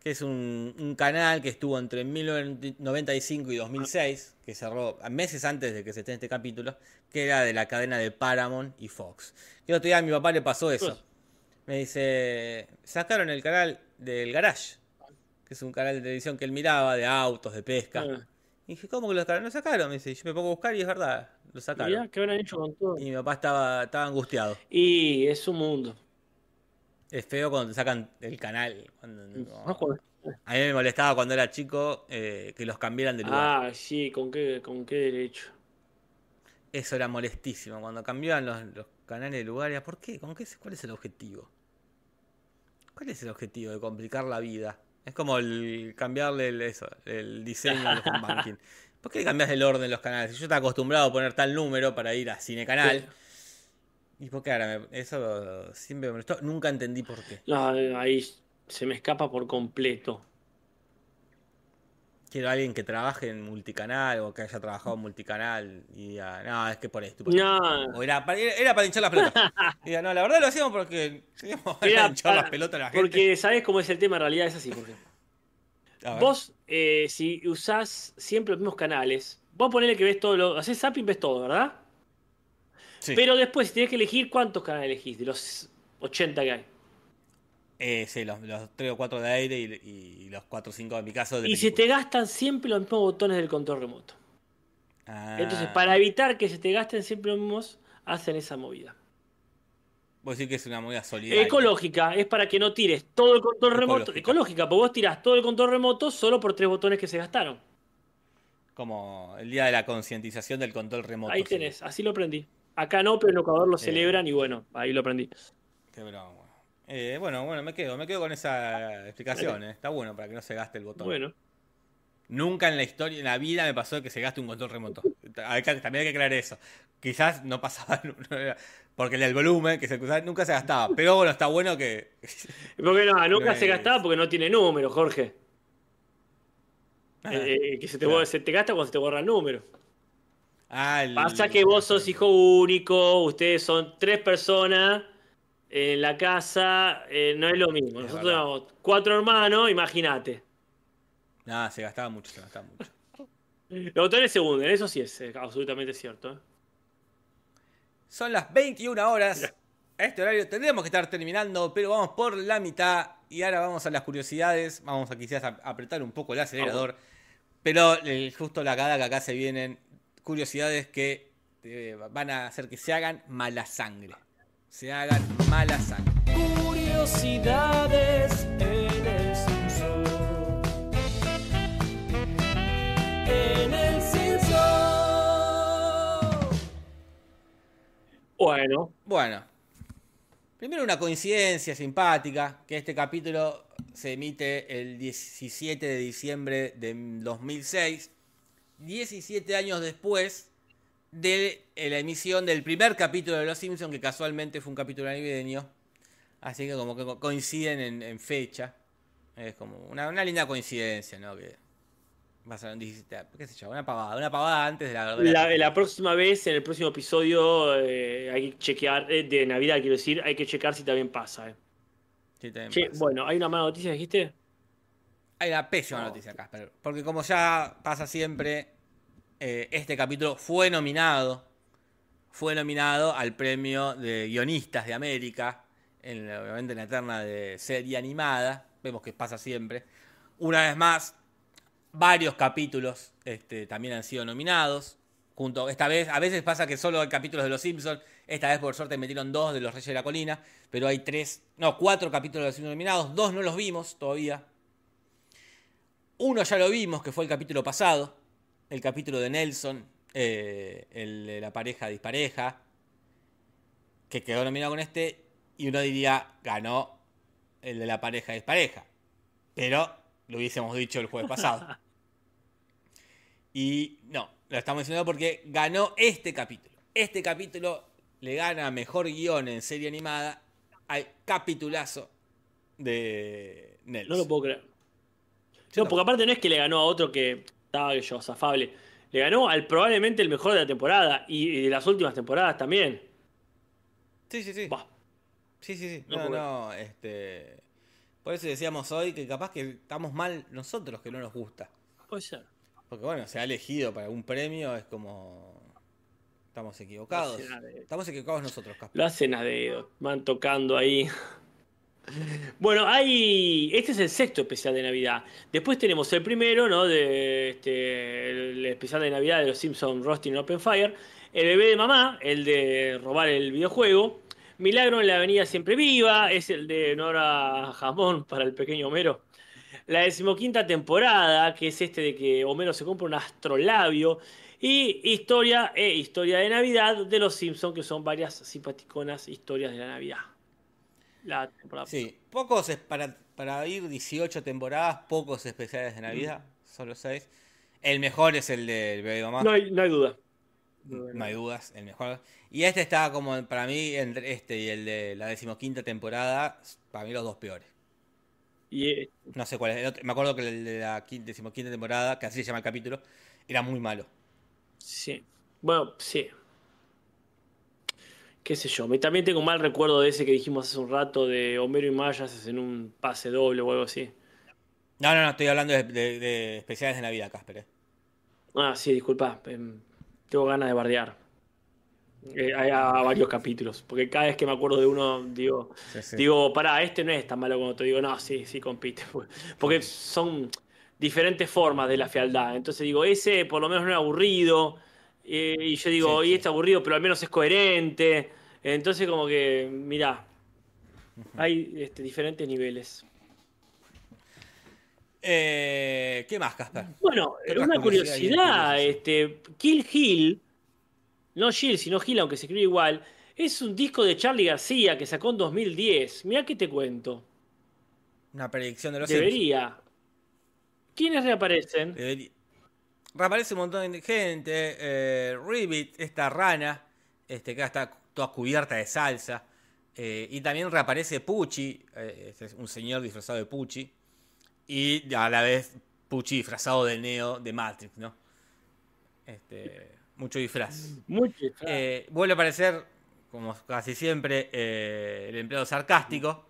Speaker 2: que es un, un canal que estuvo entre 1995 y 2006, que cerró meses antes de que se esté este capítulo, que era de la cadena de Paramount y Fox. Y el otro día a mi papá le pasó eso. Me dice, sacaron el canal del Garage, que es un canal de televisión que él miraba, de autos, de pesca.
Speaker 3: Ah.
Speaker 2: Y dije, ¿cómo que lo sacaron? Lo sacaron, me dice, yo me pongo a buscar y es verdad, lo sacaron.
Speaker 3: Mirá, ¿qué habrán hecho con todo?
Speaker 2: Y mi papá estaba, estaba angustiado.
Speaker 3: Y es un mundo.
Speaker 2: Es feo cuando te sacan el canal. cuando- no. A mí me molestaba cuando era chico eh, que los cambiaran de lugar.
Speaker 3: Ah, sí, ¿con qué, con qué derecho?
Speaker 2: Eso era molestísimo. Cuando cambiaban los, los canales de lugar, era, ¿por qué? ¿Con qué? ¿Cuál es el objetivo? ¿Cuál es el objetivo de complicar la vida? Es como el cambiarle el, eso, el diseño del home banking. ¿Por qué cambias el orden de los canales? Si yo estaba acostumbrado a poner tal número para ir a Cine Canal. ¿Y por qué ahora me- eso siempre me molestó? Nunca entendí por qué.
Speaker 3: No, ahí se me escapa por completo.
Speaker 2: Quiero a alguien que trabaje en multicanal o que haya trabajado en multicanal y diga, no, es que por esto. por esto".
Speaker 3: No,
Speaker 2: O era para, era para hinchar las pelotas. Y diga, no, la verdad lo hacíamos porque queríamos hinchar las pelotas a la gente.
Speaker 3: porque sabés cómo es el tema en realidad, es así,
Speaker 2: ver.
Speaker 3: Vos, eh, si usás siempre los mismos canales, vos ponele que ves todo lo. Hacés zapping, ves todo, ¿verdad?
Speaker 2: Sí.
Speaker 3: Pero después, si tenés que elegir, ¿cuántos canales elegís? De los 80 que hay.
Speaker 2: Eh, sí, los, los 3 o 4 de aire y, y los 4 o 5 en mi caso de
Speaker 3: Y se
Speaker 2: película.
Speaker 3: te gastan siempre los mismos botones del control remoto. Entonces,
Speaker 2: Ah,
Speaker 3: para evitar que se te gasten siempre los mismos, hacen esa movida.
Speaker 2: Vos decís que es una movida solidaria.
Speaker 3: Ecológica, es para que no tires todo el control remoto.
Speaker 2: Ecológica.
Speaker 3: Porque vos tirás todo el control remoto solo por tres botones que se gastaron.
Speaker 2: Como el día de la concientización del control remoto.
Speaker 3: Ahí
Speaker 2: sí.
Speaker 3: tenés, así lo aprendí. Acá no, pero en Ecuador lo
Speaker 2: Eh.
Speaker 3: celebran y bueno, ahí lo aprendí.
Speaker 2: Qué broma. Eh, bueno, bueno, me quedo, me quedo con esa explicación. eh. Está bueno para que no se gaste el botón.
Speaker 3: Bueno,
Speaker 2: Nunca en la historia, en la vida me pasó que se gaste un control remoto. Hay que- También hay que aclarar eso. Quizás no pasaba, porque el del volumen que se usaba nunca se gastaba. Pero bueno, está bueno que.
Speaker 3: porque no, nunca
Speaker 2: No
Speaker 3: se
Speaker 2: es-
Speaker 3: gastaba porque no tiene número, Jorge.
Speaker 2: Ah,
Speaker 3: Eh, eh, que se te,
Speaker 2: claro.
Speaker 3: se te gasta cuando se te borra el número.
Speaker 2: Ah, el-
Speaker 3: Pasa que vos sos hijo único, ustedes son tres personas en la casa, eh, no es lo mismo.
Speaker 2: Es
Speaker 3: Nosotros
Speaker 2: verdad.
Speaker 3: éramos cuatro hermanos, imagínate.
Speaker 2: Nah, se gastaba mucho, se gastaba mucho.
Speaker 3: Los botones se hunden, eso sí es absolutamente cierto. ¿eh?
Speaker 2: Son las 21 horas. A este horario tendríamos que estar terminando, pero vamos por la mitad. Y ahora vamos a las curiosidades. Vamos a quizás a apretar un poco el acelerador. Pero eh, justo la cada que acá se vienen curiosidades que eh, van a hacer que se hagan mala sangre. Se hagan mala sangre.
Speaker 1: Curiosidades en el Simpson. En el Simpson.
Speaker 3: Bueno,
Speaker 2: Bueno, primero una coincidencia simpática, que este capítulo se emite el 17 de diciembre de 2006, 17 años después de la emisión del primer capítulo de Los Simpsons, que casualmente fue un capítulo navideño, así que como que co- coinciden en, en fecha, es como una, una linda coincidencia, ¿no? Que pasaron 17, qué sé yo, una pavada, una pavada antes de la verdad.
Speaker 3: la, la próxima vez, en el próximo episodio, eh, hay que chequear, eh, de Navidad quiero decir, hay que checar si también pasa. eh.
Speaker 2: Sí, también
Speaker 3: Che,
Speaker 2: pasa.
Speaker 3: bueno, hay una mala noticia, dijiste.
Speaker 2: Hay una pésima
Speaker 3: No.
Speaker 2: noticia, Casper. Porque como ya pasa siempre, eh, este capítulo fue nominado. Fue nominado al premio de guionistas de América. En, obviamente en la terna de serie animada. Vemos que pasa siempre. Una vez más, varios capítulos este, también han sido nominados. Junto, esta vez, a veces pasa que solo hay capítulos de Los Simpsons. Esta vez, por suerte, metieron dos de Los Reyes de la Colina. Pero hay tres, no, cuatro capítulos de Los Simpsons nominados. Dos no los vimos todavía. Uno ya lo vimos, que fue el capítulo pasado. El capítulo de Nelson, eh, el de la pareja dispareja. Que quedó nominado con este. Y uno diría, ganó el de la pareja dispareja. Pero lo hubiésemos dicho el jueves pasado. Y no, lo estamos diciendo porque ganó este capítulo. Este capítulo le gana mejor guion en serie animada al capitulazo de Nelson.
Speaker 3: No lo puedo creer. No, porque aparte no es que le ganó a otro que estaba que yo, zafable. Le ganó al probablemente el mejor de la temporada y, y de las últimas temporadas también.
Speaker 2: Sí, sí, sí.
Speaker 3: Bah,
Speaker 2: Sí, sí, sí.
Speaker 3: No
Speaker 2: No, este. Por eso decíamos hoy que capaz que estamos mal nosotros que no nos gusta.
Speaker 3: puede ser.
Speaker 2: Porque bueno, se ha elegido para un premio, es como. Estamos equivocados. Estamos equivocados nosotros, Casper.
Speaker 3: Lo hacen a dedo, van tocando ahí. Bueno, hay. Este es el sexto especial de Navidad. Después tenemos el primero, ¿no? De este, el especial de Navidad de los Simpsons Rusting Open Fire. El bebé de mamá, el de robar el videojuego. Milagro en la Avenida Siempre Viva, es el de Nora Jamón para el pequeño Homero. La decimoquinta temporada, que es este de que Homero se compra un astrolabio. Y historia e historia de Navidad de los Simpsons, que son varias simpaticonas historias de la Navidad. La temporada.
Speaker 2: Sí, pocos es para, para ir 18 temporadas, pocos especiales de Navidad, solo 6. El mejor es el del bebé mamá.
Speaker 3: No hay, no hay duda.
Speaker 2: No hay dudas, el mejor. Y este está como para mí, entre este y el de la decimoquinta temporada, para mí los dos peores.
Speaker 3: Y eh,
Speaker 2: No sé cuál es. el otro- me acuerdo que el de la quinta, decimoquinta temporada, que así se llama el capítulo, era muy malo.
Speaker 3: sí. Bueno, sí. Qué sé yo. También tengo un mal recuerdo de ese que dijimos hace un rato de Homero y Mayas en un pase doble o algo así.
Speaker 2: No, no, no, estoy hablando de, de- de especiales de Navidad, Casper. eh.
Speaker 3: Ah, sí, disculpa. em, Tengo ganas de bardear. Eh, a varios capítulos. Porque cada vez que me acuerdo de uno, digo,
Speaker 2: Sí, sí.
Speaker 3: digo, pará, este no es tan malo como te digo, no, sí, sí compite. Porque son diferentes formas de la fealdad. Entonces digo, ese por lo menos no era aburrido. Eh, y yo digo,
Speaker 2: Sí,
Speaker 3: y
Speaker 2: sí.
Speaker 3: está aburrido, pero al menos es coherente. Entonces, como que, mirá, hay este, diferentes niveles.
Speaker 2: Eh, ¿Qué más, Casper?
Speaker 3: Bueno,
Speaker 2: ¿Qué otras
Speaker 3: una
Speaker 2: curiosidades
Speaker 3: curiosidad, este, Kill Hill, no Jill, sino Hill, aunque se escribe igual, es un disco de Charlie García que sacó en 2010. Mirá que te cuento.
Speaker 2: Una predicción de los Simpsons.
Speaker 3: Debería. ¿Quiénes reaparecen?
Speaker 2: Debería- Reaparece un montón de gente. Eh, Ribbit, esta rana, este, que está toda cubierta de salsa. Eh, y también reaparece Pucci, eh, este es un señor disfrazado de Pucci. Y a la vez Pucci disfrazado de Neo de Matrix, ¿no? Este, mucho disfraz.
Speaker 3: Mucho.
Speaker 2: Eh, vuelve a aparecer, como casi siempre, el empleado sarcástico.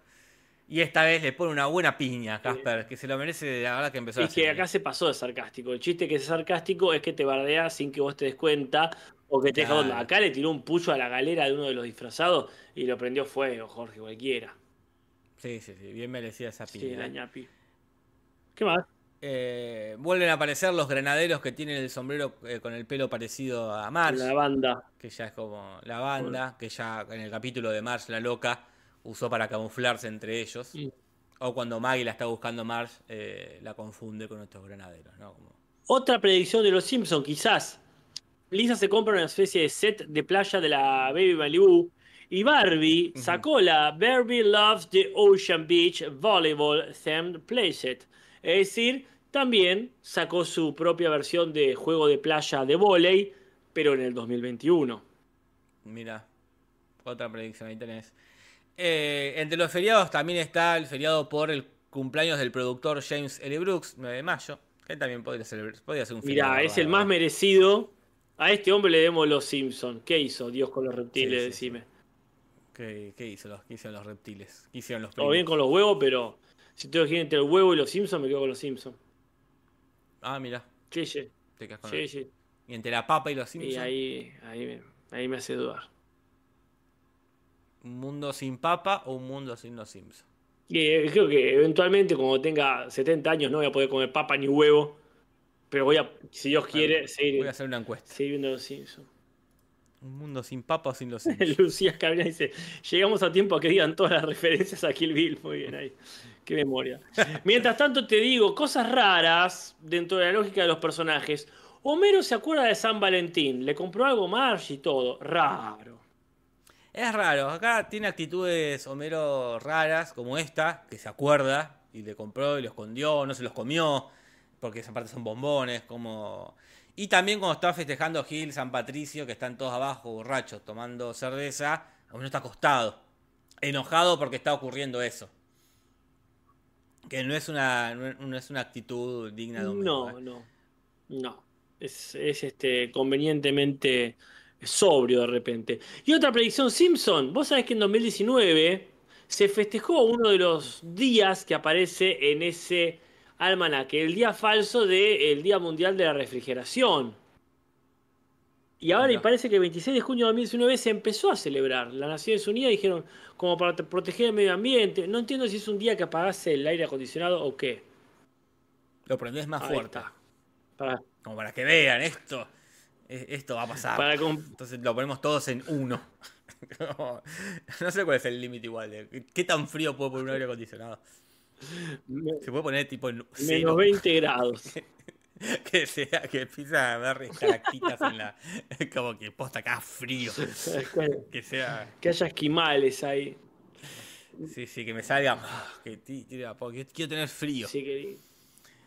Speaker 2: Y esta vez le pone una buena piña a Casper, que se lo merece, la verdad que empezó a
Speaker 3: Es que acá se pasó de sarcástico. El chiste que es sarcástico es que te bardea sin que vos te des cuenta o que te deja
Speaker 2: Claro.
Speaker 3: Acá le tiró un pucho a la galera de uno de los disfrazados y lo prendió fuego, Jorge, cualquiera.
Speaker 2: Sí, sí, sí, bien merecida esa
Speaker 3: Sí,
Speaker 2: piña.
Speaker 3: la ñapi. ¿Qué más?
Speaker 2: Eh, vuelven a aparecer los granaderos que tienen el sombrero eh, con el pelo parecido a Marge,
Speaker 3: La banda.
Speaker 2: que ya es como la banda, que ya en el capítulo de Marge la loca usó para camuflarse entre ellos. O cuando Maggie la está buscando Marge, eh, la confunde con estos granaderos, ¿no? Como-
Speaker 3: Otra predicción de los Simpsons, quizás. Lisa se compra una especie de set de playa de la Baby Malibu. Y Barbie sacó la Barbie Loves the Ocean Beach Volleyball Themed Playset. Es decir, también sacó su propia versión de juego de playa de volei, pero en el 2021.
Speaker 2: Mira, otra predicción ahí tenés. Eh, entre los feriados también está el feriado por el cumpleaños del productor James L. Brooks, 9 de mayo, que también podría ser, podría ser un feriado.
Speaker 3: Mirá, es el más merecido. A este hombre le demos los Simpsons. ¿Qué hizo Dios con los reptiles?
Speaker 2: Sí, sí,
Speaker 3: Decime.
Speaker 2: ¿Qué, qué hizo los, qué hicieron los reptiles? ¿Qué hicieron los
Speaker 3: Todo bien con los huevos, pero si tengo que elegir entre el huevo y los Simpsons, me quedo con los Simpsons.
Speaker 2: Ah, mira,
Speaker 3: Sí, sí.
Speaker 2: te quedas con
Speaker 3: Sí,
Speaker 2: él.
Speaker 3: sí.
Speaker 2: Y entre la papa y los
Speaker 3: Y
Speaker 2: Simpsons,
Speaker 3: ahí, ahí, me, ahí me hace dudar.
Speaker 2: ¿un mundo sin papa o un mundo sin los Simpsons?
Speaker 3: Y eh, creo que eventualmente, cuando tenga 70 años, no voy a poder comer papa ni huevo. Pero voy a, si Dios quiere, seguir,
Speaker 2: Voy a hacer una encuesta.
Speaker 3: seguir viendo los Simpsons.
Speaker 2: ¿Un mundo sin papa o sin los Simpsons?
Speaker 3: Lucía Cabrera dice: Llegamos a tiempo a que digan todas las referencias a Kill Bill. Muy bien ahí. Qué memoria. Mientras tanto, te digo cosas raras dentro de la lógica de los personajes. Homero se acuerda de San Valentín, le compró algo Marge y todo. Raro.
Speaker 2: Es raro, acá tiene actitudes Homero raras, como esta, que se acuerda y le compró y lo escondió, no se los comió, porque esa parte son bombones, como... Y también cuando está festejando Gil, San Patricio, que están todos abajo, borrachos, tomando cerveza, Homero está acostado, enojado porque está ocurriendo eso. Que no es una, no es- una actitud digna de Homero.
Speaker 3: No,
Speaker 2: ¿eh?
Speaker 3: no. No. Es, es, este convenientemente sobrio de repente. Y otra predicción Simpson. Vos sabés que en 2019 se festejó uno de los días que aparece en ese almanaque, el día falso del Día Mundial de la Refrigeración. Y ahora y parece que el 26 de junio de 2019 se empezó a celebrar. Las Naciones Unidas dijeron como para te- proteger el medio ambiente. No entiendo si es un día que apagase el aire acondicionado o qué.
Speaker 2: Lo prendés más
Speaker 3: Ahí
Speaker 2: fuerte.
Speaker 3: Para,
Speaker 2: como para que vean esto. e- Esto va a pasar.
Speaker 3: para
Speaker 2: Entonces lo ponemos todos en uno. No sé cuál es el límite igual. De, ¿Qué tan frío puede poner un aire acondicionado? Se puede poner tipo en cero,
Speaker 3: menos 20 grados.
Speaker 2: Que sea, que empieza a ver estalactitas en la. Como que posta acá frío. Que sea.
Speaker 3: que haya esquimales ahí.
Speaker 2: Sí, sí, que me salga. Que ti- tira, porque quiero tener frío.
Speaker 3: Sí, lindo.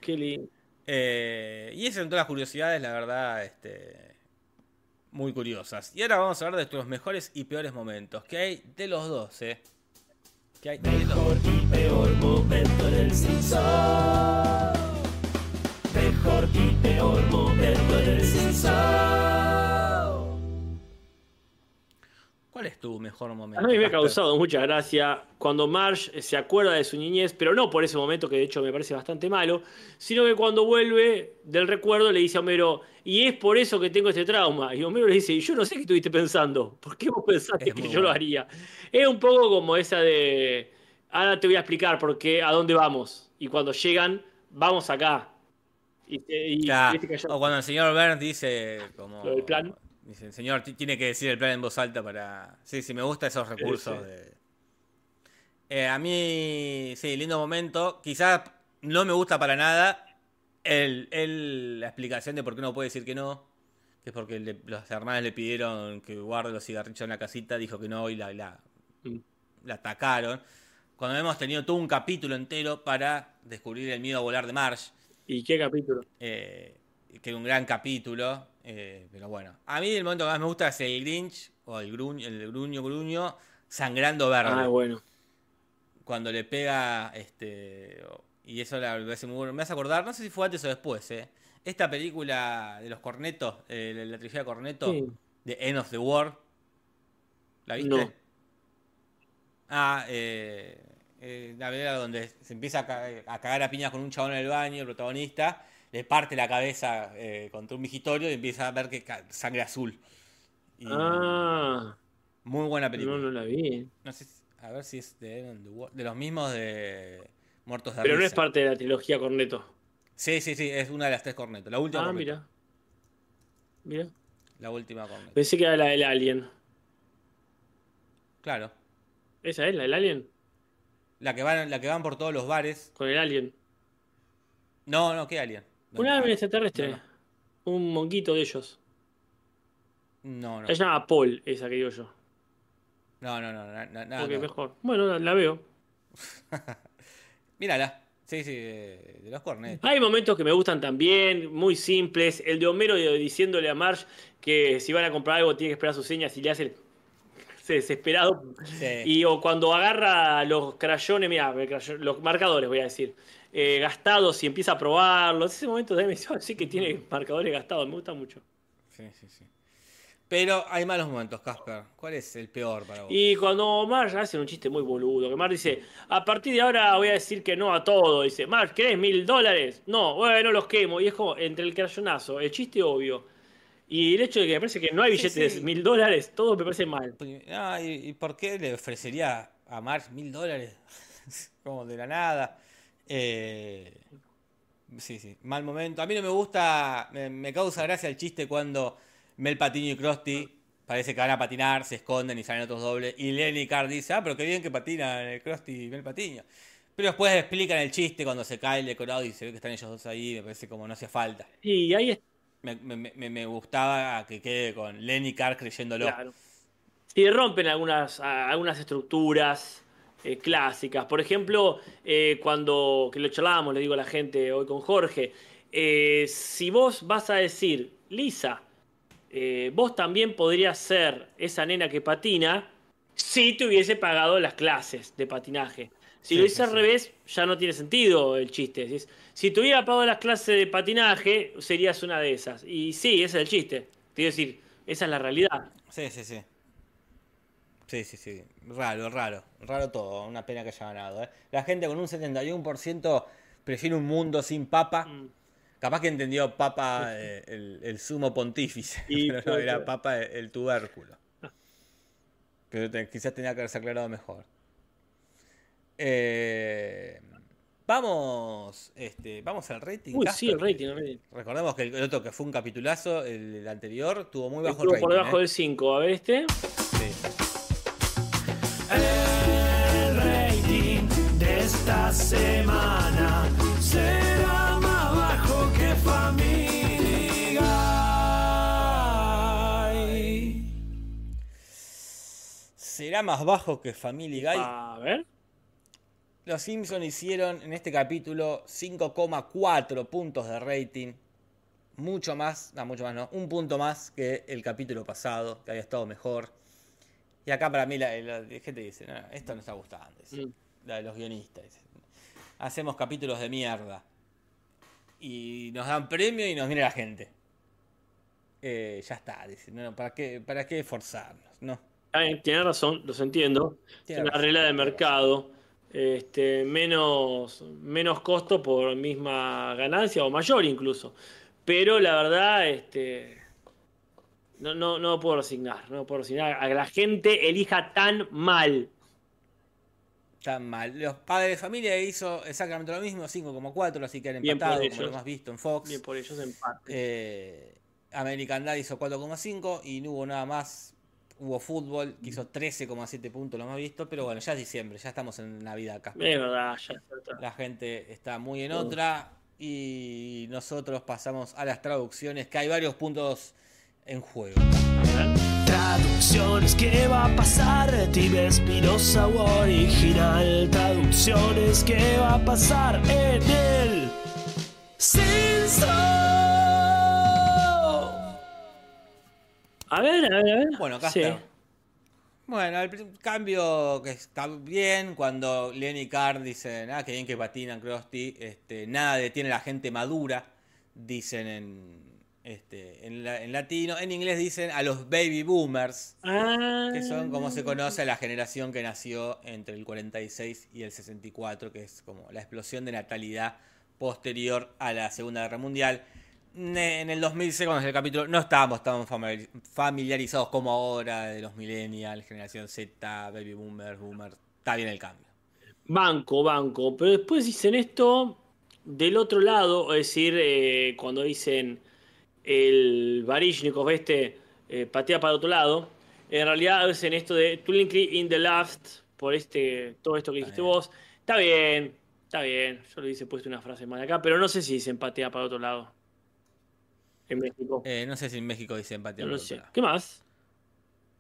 Speaker 3: Qué lindo.
Speaker 2: Eh, y esas son todas las curiosidades, la verdad, este, muy curiosas. Y ahora vamos a hablar de los mejores y peores momentos. Que hay de los dos, ¿eh? Que hay.
Speaker 1: Mejor y peor momento en el. Mejor y peor momento en el.
Speaker 2: ¿Cuál es tu mejor momento?
Speaker 3: A mí me ha causado mucha gracia cuando Marge se acuerda de su niñez, pero no por ese momento que de hecho me parece bastante malo, sino que cuando vuelve del recuerdo le dice a Homero, y es por eso que tengo este trauma. Y Homero le dice, y yo no sé qué estuviste pensando, ¿por qué vos pensaste
Speaker 2: Es
Speaker 3: que yo lo haría? Es un poco como esa de, ahora te voy a explicar por qué, a dónde vamos. Y cuando llegan, vamos acá. Y,
Speaker 2: Claro, O cuando el señor Burns dice como...
Speaker 3: Lo del plan.
Speaker 2: Dice, el señor ti- tiene que decir el plan en voz alta para... Sí, sí, me gustan esos recursos.
Speaker 3: sí.
Speaker 2: de- Eh, a mí, sí, lindo momento. Quizás no me gusta para nada el, el- la explicación de por qué no puede decir que no. Que es porque le- los hermanos le pidieron que guarde los cigarrillos en la casita, dijo que no y la, la,
Speaker 3: Mm.
Speaker 2: la atacaron. Cuando hemos tenido todo un capítulo entero para descubrir el miedo a volar de Marsh.
Speaker 3: ¿Y qué capítulo?
Speaker 2: eh, que un gran capítulo. Eh, pero bueno, a mí el momento que más me gusta es el Grinch, o el gruño, el gruño gruño, sangrando verde.
Speaker 3: Ah, bueno.
Speaker 2: Cuando le pega, este. Y eso la, me parece muy bueno. Me hace acordar, no sé si fue antes o después, ¿eh? Esta película de los cornetos, eh, la, la trilogía de corneto,
Speaker 3: Sí.
Speaker 2: de End of the War. ¿La viste?
Speaker 3: No.
Speaker 2: Ah, eh, eh, la película donde se empieza a cagar a piñas con un chabón en el baño, el protagonista, le parte la cabeza eh, contra un vigitorio y empieza a ver que sangre azul. Y
Speaker 3: Ah,
Speaker 2: Muy buena película.
Speaker 3: no, no la vi.
Speaker 2: No sé, a ver si es de, de los mismos de Muertos de
Speaker 3: Pero no es parte de la trilogía Corneto.
Speaker 2: Sí, sí, sí, es una de las tres cornetos. La última
Speaker 3: Ah,
Speaker 2: corneto.
Speaker 3: mira. Mira.
Speaker 2: La última corneto.
Speaker 3: Pensé que era la del Alien.
Speaker 2: Claro.
Speaker 3: ¿Esa es la del Alien?
Speaker 2: La que van, la que van por todos los bares.
Speaker 3: Con el Alien.
Speaker 2: No, no, ¿qué alien?
Speaker 3: Un alien extraterrestre. Un monquito de ellos.
Speaker 2: No, no.
Speaker 3: Se llama Paul, esa que digo yo.
Speaker 2: No, no, no, no, no, no,
Speaker 3: Porque
Speaker 2: no.
Speaker 3: mejor. Bueno, la, la veo.
Speaker 2: Mírala. Sí, sí, de, de los cornetos.
Speaker 3: Hay momentos que me gustan también, muy simples. El de Homero diciéndole a Marge que si van a comprar algo tiene que esperar sus señas y le hace el ese desesperado.
Speaker 2: Sí.
Speaker 3: Y o cuando agarra los crayones, mira, los marcadores voy a decir, eh, gastados y empieza a probarlos. Ese momento me dice, "Ah, sí que tiene marcadores gastados, me gusta mucho.
Speaker 2: Sí, sí, sí. Pero hay malos momentos, Casper. ¿Cuál es el peor para vos?
Speaker 3: Y cuando Marge hace un chiste muy boludo, que Marge dice, a partir de ahora voy a decir que no a todo. Dice, Marge, ¿querés mil dólares? No, bueno, los quemo. Y es como entre el crayonazo, el chiste obvio. Y el hecho de que me parece que no hay
Speaker 2: Sí,
Speaker 3: billetes
Speaker 2: sí.
Speaker 3: de mil dólares, todo me parece mal.
Speaker 2: Ah, ¿y, y por qué le ofrecería a Marge mil dólares? Como de la nada. Eh, sí, sí, mal momento. A mí no me gusta, me, me causa gracia el chiste cuando Mel Patiño y Krusty parece que van a patinar, se esconden y salen otros dobles. Y Lenny Carr dice, ah, pero qué bien que patinan el Krusty y Mel Patiño. Pero después explican el chiste cuando se cae el decorado y se ve que están ellos dos ahí, me parece como no hacía falta.
Speaker 3: Y ahí es
Speaker 2: Me, me- me- me gustaba que quede con Lenny Carr creyéndolo.
Speaker 3: Claro. Sí, rompen algunas, algunas estructuras eh, clásicas. Por ejemplo, eh, cuando, que lo charlábamos, le digo a la gente hoy con Jorge, eh, si vos vas a decir, Lisa, eh, vos también podrías ser esa nena que patina si te hubiese pagado las clases de patinaje. Si
Speaker 2: Sí,
Speaker 3: lo dices
Speaker 2: sí,
Speaker 3: al revés, ya no tiene sentido el chiste. Si te hubiera pagado las clases de patinaje, serías una de esas. Y sí, ese es el chiste. Te quiero decir, esa es la realidad.
Speaker 2: Sí, sí, sí. Sí, sí, sí. Raro, raro. Raro todo. Una pena que haya ganado. ¿eh? La gente con un 71% prefiere un mundo sin papa.
Speaker 3: Mm.
Speaker 2: Capaz que entendió papa eh, el, el sumo pontífice.
Speaker 3: Y
Speaker 2: pero no, era papa el, el tubérculo. Pero te- quizás tenía que haberse aclarado mejor. Eh, vamos, este, vamos al rating.
Speaker 3: Uy, sí, el rating. el rating.
Speaker 2: Recordemos que el otro que fue un capitulazo, el, anterior, tuvo muy bajo el rating.
Speaker 3: por debajo del 5. A ver este.
Speaker 2: Sí.
Speaker 1: Semana será más bajo que Family Guy.
Speaker 2: será más bajo que Family Guy.
Speaker 3: A ver.
Speaker 2: Los Simpsons hicieron en este capítulo 5,4 puntos de rating. Mucho más, no, mucho más no, un punto más que el capítulo pasado, que había estado mejor. Y acá para mí la, la gente dice, no, esto no está gustando. dice.
Speaker 3: Mm.
Speaker 2: La de los guionistas. dice. Hacemos capítulos de mierda. Y nos dan premio y nos viene la gente. Eh, ya está, dice. No, ¿para, qué, ¿Para qué forzarnos? No.
Speaker 3: Tiene razón, los entiendo.
Speaker 2: Tiene
Speaker 3: es una
Speaker 2: razón,
Speaker 3: regla de mercado. Este, menos, menos costo por misma ganancia o mayor incluso. Pero la verdad, este, no, no, no puedo resignar. No puedo resignar a que la gente elija tan mal.
Speaker 2: Tan mal. Los padres de familia hizo exactamente lo mismo, 5,4, así que han empatado, como lo más visto en Fox.
Speaker 3: Bien por ellos empate.
Speaker 2: Eh, American Dad hizo 4,5 y no hubo nada más. Hubo fútbol, que hizo 13,7 puntos, lo más visto, pero bueno, ya es diciembre, ya estamos en Navidad acá.
Speaker 3: Es verdad, ya está atrás.
Speaker 2: La gente está muy en otra y nosotros pasamos a las traducciones, que hay varios puntos en juego.
Speaker 1: Traducciones, ¿qué va a pasar? Steve Espinosa o original. Traducciones, ¿qué va a pasar en el Censo?
Speaker 3: A ver, a ver, a ver.
Speaker 2: Bueno,
Speaker 3: Sí.
Speaker 2: Casper. Bueno, el cambio que está bien cuando Lenny Carr dicen, ah, que bien que patinan Krusty, este, nada detiene a la gente madura, dicen en, este, en, la- en latino. En inglés dicen a los baby boomers,
Speaker 3: Ah,
Speaker 2: que son como se conoce a la generación que nació entre el 46 y el 64, que es como la explosión de natalidad posterior a la Segunda Guerra Mundial. En el 2006, cuando es el capítulo, no estábamos tan famili- familiarizados como ahora de los millennials, generación Z, baby boomers, boomers. Está bien el cambio.
Speaker 3: Banco, banco. Pero después dicen esto del otro lado, es decir, eh, cuando dicen el Varishnikov este eh, patea para el otro lado, en realidad dicen esto de Twinkly in the left, por este, todo esto que dijiste vos. Está bien, está bien. Yo le hice puesto una frase más acá, pero no sé si dicen patea para el otro lado. En México.
Speaker 2: Eh, no sé si en México dicen empatía.
Speaker 3: no lo sé. ¿Qué más?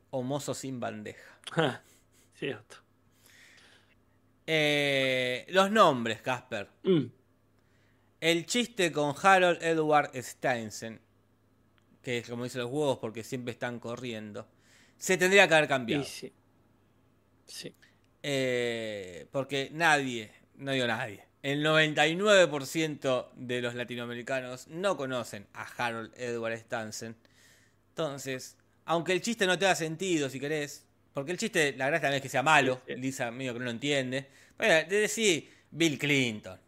Speaker 2: O mozo sin bandeja.
Speaker 3: Cierto.
Speaker 2: Eh, los nombres, Casper.
Speaker 3: Mm.
Speaker 2: El chiste con Harold Edward Steinsen, que es como dicen los huevos porque siempre están corriendo, se tendría que haber cambiado.
Speaker 3: Y sí. Sí.
Speaker 2: Eh, porque nadie, no digo nadie, el 99% de los latinoamericanos no conocen a Harold Edward Steinsen. Entonces, aunque el chiste no te da sentido, si querés, porque el chiste, la gracia también es que sea malo,
Speaker 3: Sí, sí.
Speaker 2: Lisa medio que no lo entiende, bueno, de decir Bill Clinton.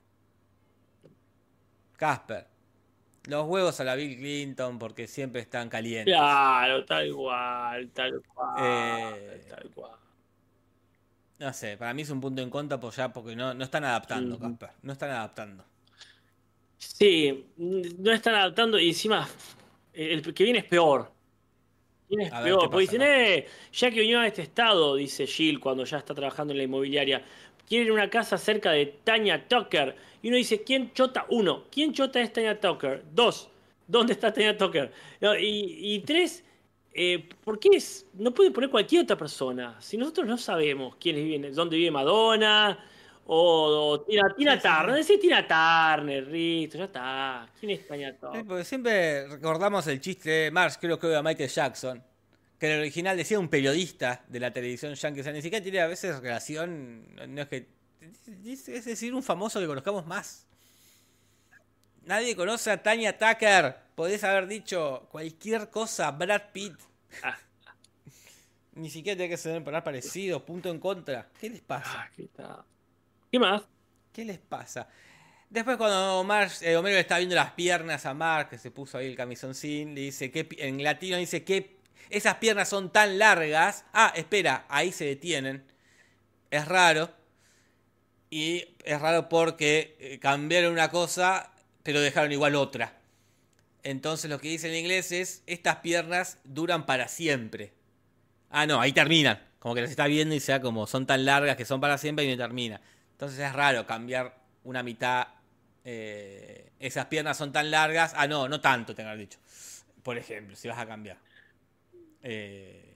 Speaker 2: Casper. Los huevos a la Bill Clinton porque siempre están calientes.
Speaker 3: Claro, tal cual, tal cual.
Speaker 2: Eh,
Speaker 3: Tal cual.
Speaker 2: No sé, para mí es un punto en contra pues ya porque no, no están adaptando. Casper. No están adaptando.
Speaker 3: Sí, no están adaptando y encima el que viene es peor. Viene es
Speaker 2: A ver,
Speaker 3: peor.
Speaker 2: ¿qué
Speaker 3: Porque dicen, eh, ya que unió a este estado, dice Jill cuando ya está trabajando en la inmobiliaria, quieren una casa cerca de Tanya Tucker. Y uno dice, ¿quién chota? Uno, ¿quién chota es Tanya Tucker? Dos, ¿dónde está Tanya Tucker? No, y, y tres, eh, ¿por qué es- no pueden poner cualquier otra persona? Si nosotros no sabemos quiénes viven, dónde vive Madonna, o, o Tina, Tina
Speaker 2: Sí, sí,
Speaker 3: Turner,
Speaker 2: sí.
Speaker 3: decís Tina Turner, listo, ya está. ¿Quién es Tanya
Speaker 2: Sí,
Speaker 3: Tucker?
Speaker 2: porque siempre recordamos el chiste de Marx, creo que de Michael Jackson, que en el original decía un periodista de la televisión yankee, o sea, ni siquiera tiene a veces relación, no es que, es decir, un famoso que conozcamos más. Nadie conoce a Tanya Tucker, podés haber dicho cualquier cosa, Brad Pitt.
Speaker 3: Ah.
Speaker 2: Ni siquiera tiene que ser para parecido, punto en contra. ¿Qué les pasa?
Speaker 3: Ah, ¿qué? ¿Qué más?
Speaker 2: ¿Qué les pasa? Después cuando Marge, eh, Homero le está viendo las piernas a Mark, que se puso ahí el camisoncín, le dice que en latino dice que esas piernas son tan largas. Ah, espera, ahí se detienen. Es raro. Y es raro porque eh, cambiaron una cosa, pero dejaron igual otra. Entonces lo que dice en inglés es, estas piernas duran para siempre. Ah, no, ahí terminan. Como que las está viendo y sea como son tan largas que son para siempre y no termina. Entonces es raro cambiar una mitad. eh, esas piernas son tan largas. Ah, no, no tanto, te haber dicho. Por ejemplo, si vas a cambiar. Eh,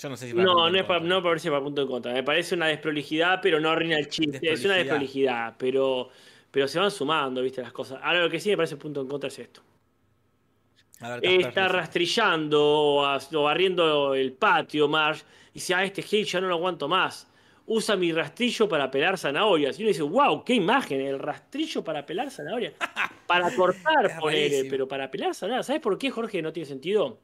Speaker 2: yo no sé si para
Speaker 3: No, no es para, no parece para punto de contra. Me parece una desprolijidad, pero no arruina el chiste. Es una
Speaker 2: Desprolijidad.
Speaker 3: pero, pero se van sumando, viste, las cosas. Ahora lo que sí me parece punto en contra es esto.
Speaker 2: A ver, Casper,
Speaker 3: Está rastrillando o, barriendo el patio, Marge. Y dice, ah, este Gil ya no lo aguanto más. Usa mi rastrillo para pelar zanahorias. Y uno dice, wow, qué imagen, el rastrillo para pelar zanahorias. Para cortar, ponele, pero para pelar zanahorias. ¿Sabes por qué, Jorge, no tiene sentido?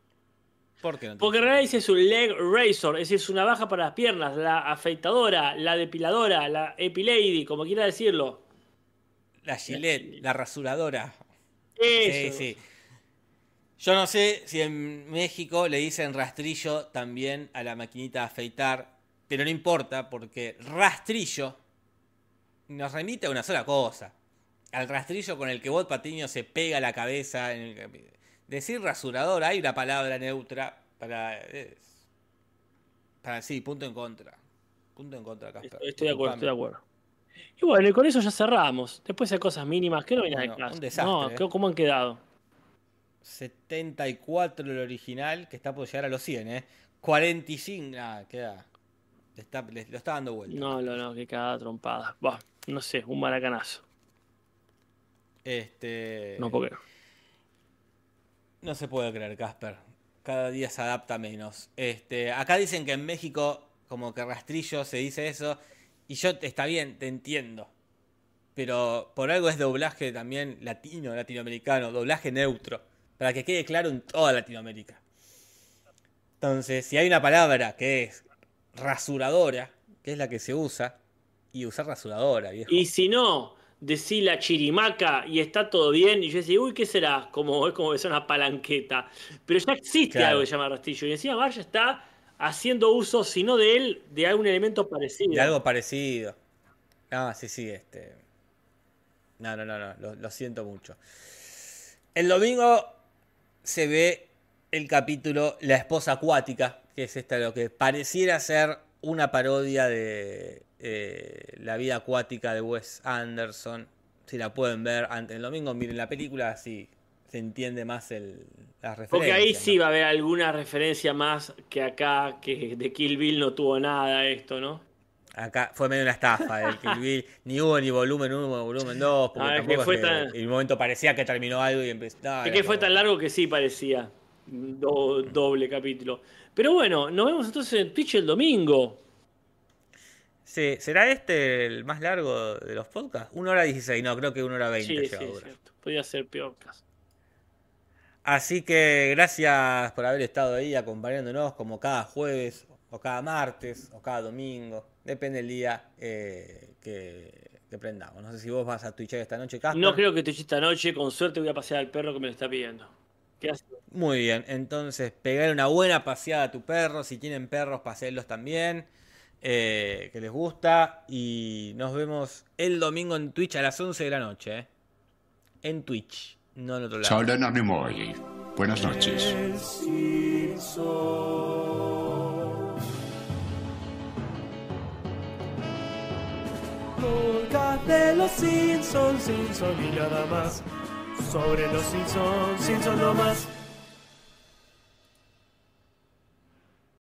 Speaker 2: ¿Por qué no
Speaker 3: Porque es un leg razor, es decir, es una baja para las piernas, la afeitadora, la depiladora, la epilady, como quiera decirlo.
Speaker 2: La Gillette, la rasuradora.
Speaker 3: Eso.
Speaker 2: Sí, sí. Yo no sé si en México le dicen rastrillo también a la maquinita de afeitar. Pero no importa porque rastrillo nos remite a una sola cosa. Al rastrillo con el que Bob Patiño se pega la cabeza. En el... Decir rasurador, hay una palabra neutra para... para sí, punto en contra. Punto en contra,
Speaker 3: Casper. Estoy de acuerdo, estoy de acuerdo. Y bueno, y con eso ya cerramos. Después hay cosas mínimas que no hay nada de Un desastre, no, ¿eh? ¿cómo han quedado?
Speaker 2: 74 el original, que está por llegar a los 100, ¿eh? 45, nada, queda. Le lo está dando vuelta.
Speaker 3: No, no, no, que cada trompada. Bah, no sé, un maracanazo.
Speaker 2: Este.
Speaker 3: No puedo
Speaker 2: No se puede creer, Casper. Cada día se adapta menos. Este, acá dicen que en México, como que rastrillo se dice eso. Y yo, está bien, te entiendo. Pero por algo es doblaje también latino, latinoamericano, doblaje neutro. Para que quede claro en toda Latinoamérica. Entonces, si hay una palabra que es rasuradora, que es la que se usa, y usar rasuradora, viejo.
Speaker 3: Y si no, decir la chirimaca y está todo bien, y yo decía, uy, ¿qué será? Como, es como que es una palanqueta. Pero ya existe algo que se llama rastrillo. Y encima Vaya está haciendo uso, si no de él, de algún elemento parecido.
Speaker 2: De algo parecido. Ah, sí, sí, este. No, no, no, no, lo, lo siento mucho. El domingo se ve el capítulo La esposa acuática, que es esta lo que pareciera ser una parodia de eh, la vida acuática de Wes Anderson. Si la pueden ver antes del domingo, miren la película, así se entiende más el, las referencias.
Speaker 3: Porque ahí sí va a haber alguna referencia más que acá, que de Kill Bill no tuvo nada esto, ¿no?
Speaker 2: Acá fue medio una estafa el Kill Bill. ni hubo ni volumen 1 ni volumen 2. Porque ah, tampoco fue tan... el momento parecía que terminó algo y empezó.
Speaker 3: es que fue tan largo que sí parecía. doble capítulo. Pero bueno, nos vemos entonces en Twitch el domingo.
Speaker 2: Sí, ¿será este el más largo de los podcasts? Una hora 16, no, creo que una hora 20 sí, sí,
Speaker 3: cierto. Podría ser peor caso.
Speaker 2: Así que gracias por haber estado ahí acompañándonos como cada jueves o cada martes o cada domingo. Depende del día eh, que, prendamos. No sé si vos vas a Twitch esta noche, Casper.
Speaker 3: No creo que Twitch esta noche. Con suerte voy a pasear al perro que me lo está pidiendo. ¿Qué?
Speaker 2: Muy bien. Entonces, pegar una buena paseada a tu perro. Si tienen perros, pasearlos también. Eh, que les gusta. Y nos vemos el domingo en Twitch a las 11 de la noche. Eh. En Twitch, no en otro lado.
Speaker 4: Buenas noches.
Speaker 1: de los Simpsons, Simpsons y nada más. Sobre los Simpsons, Simpsons no más.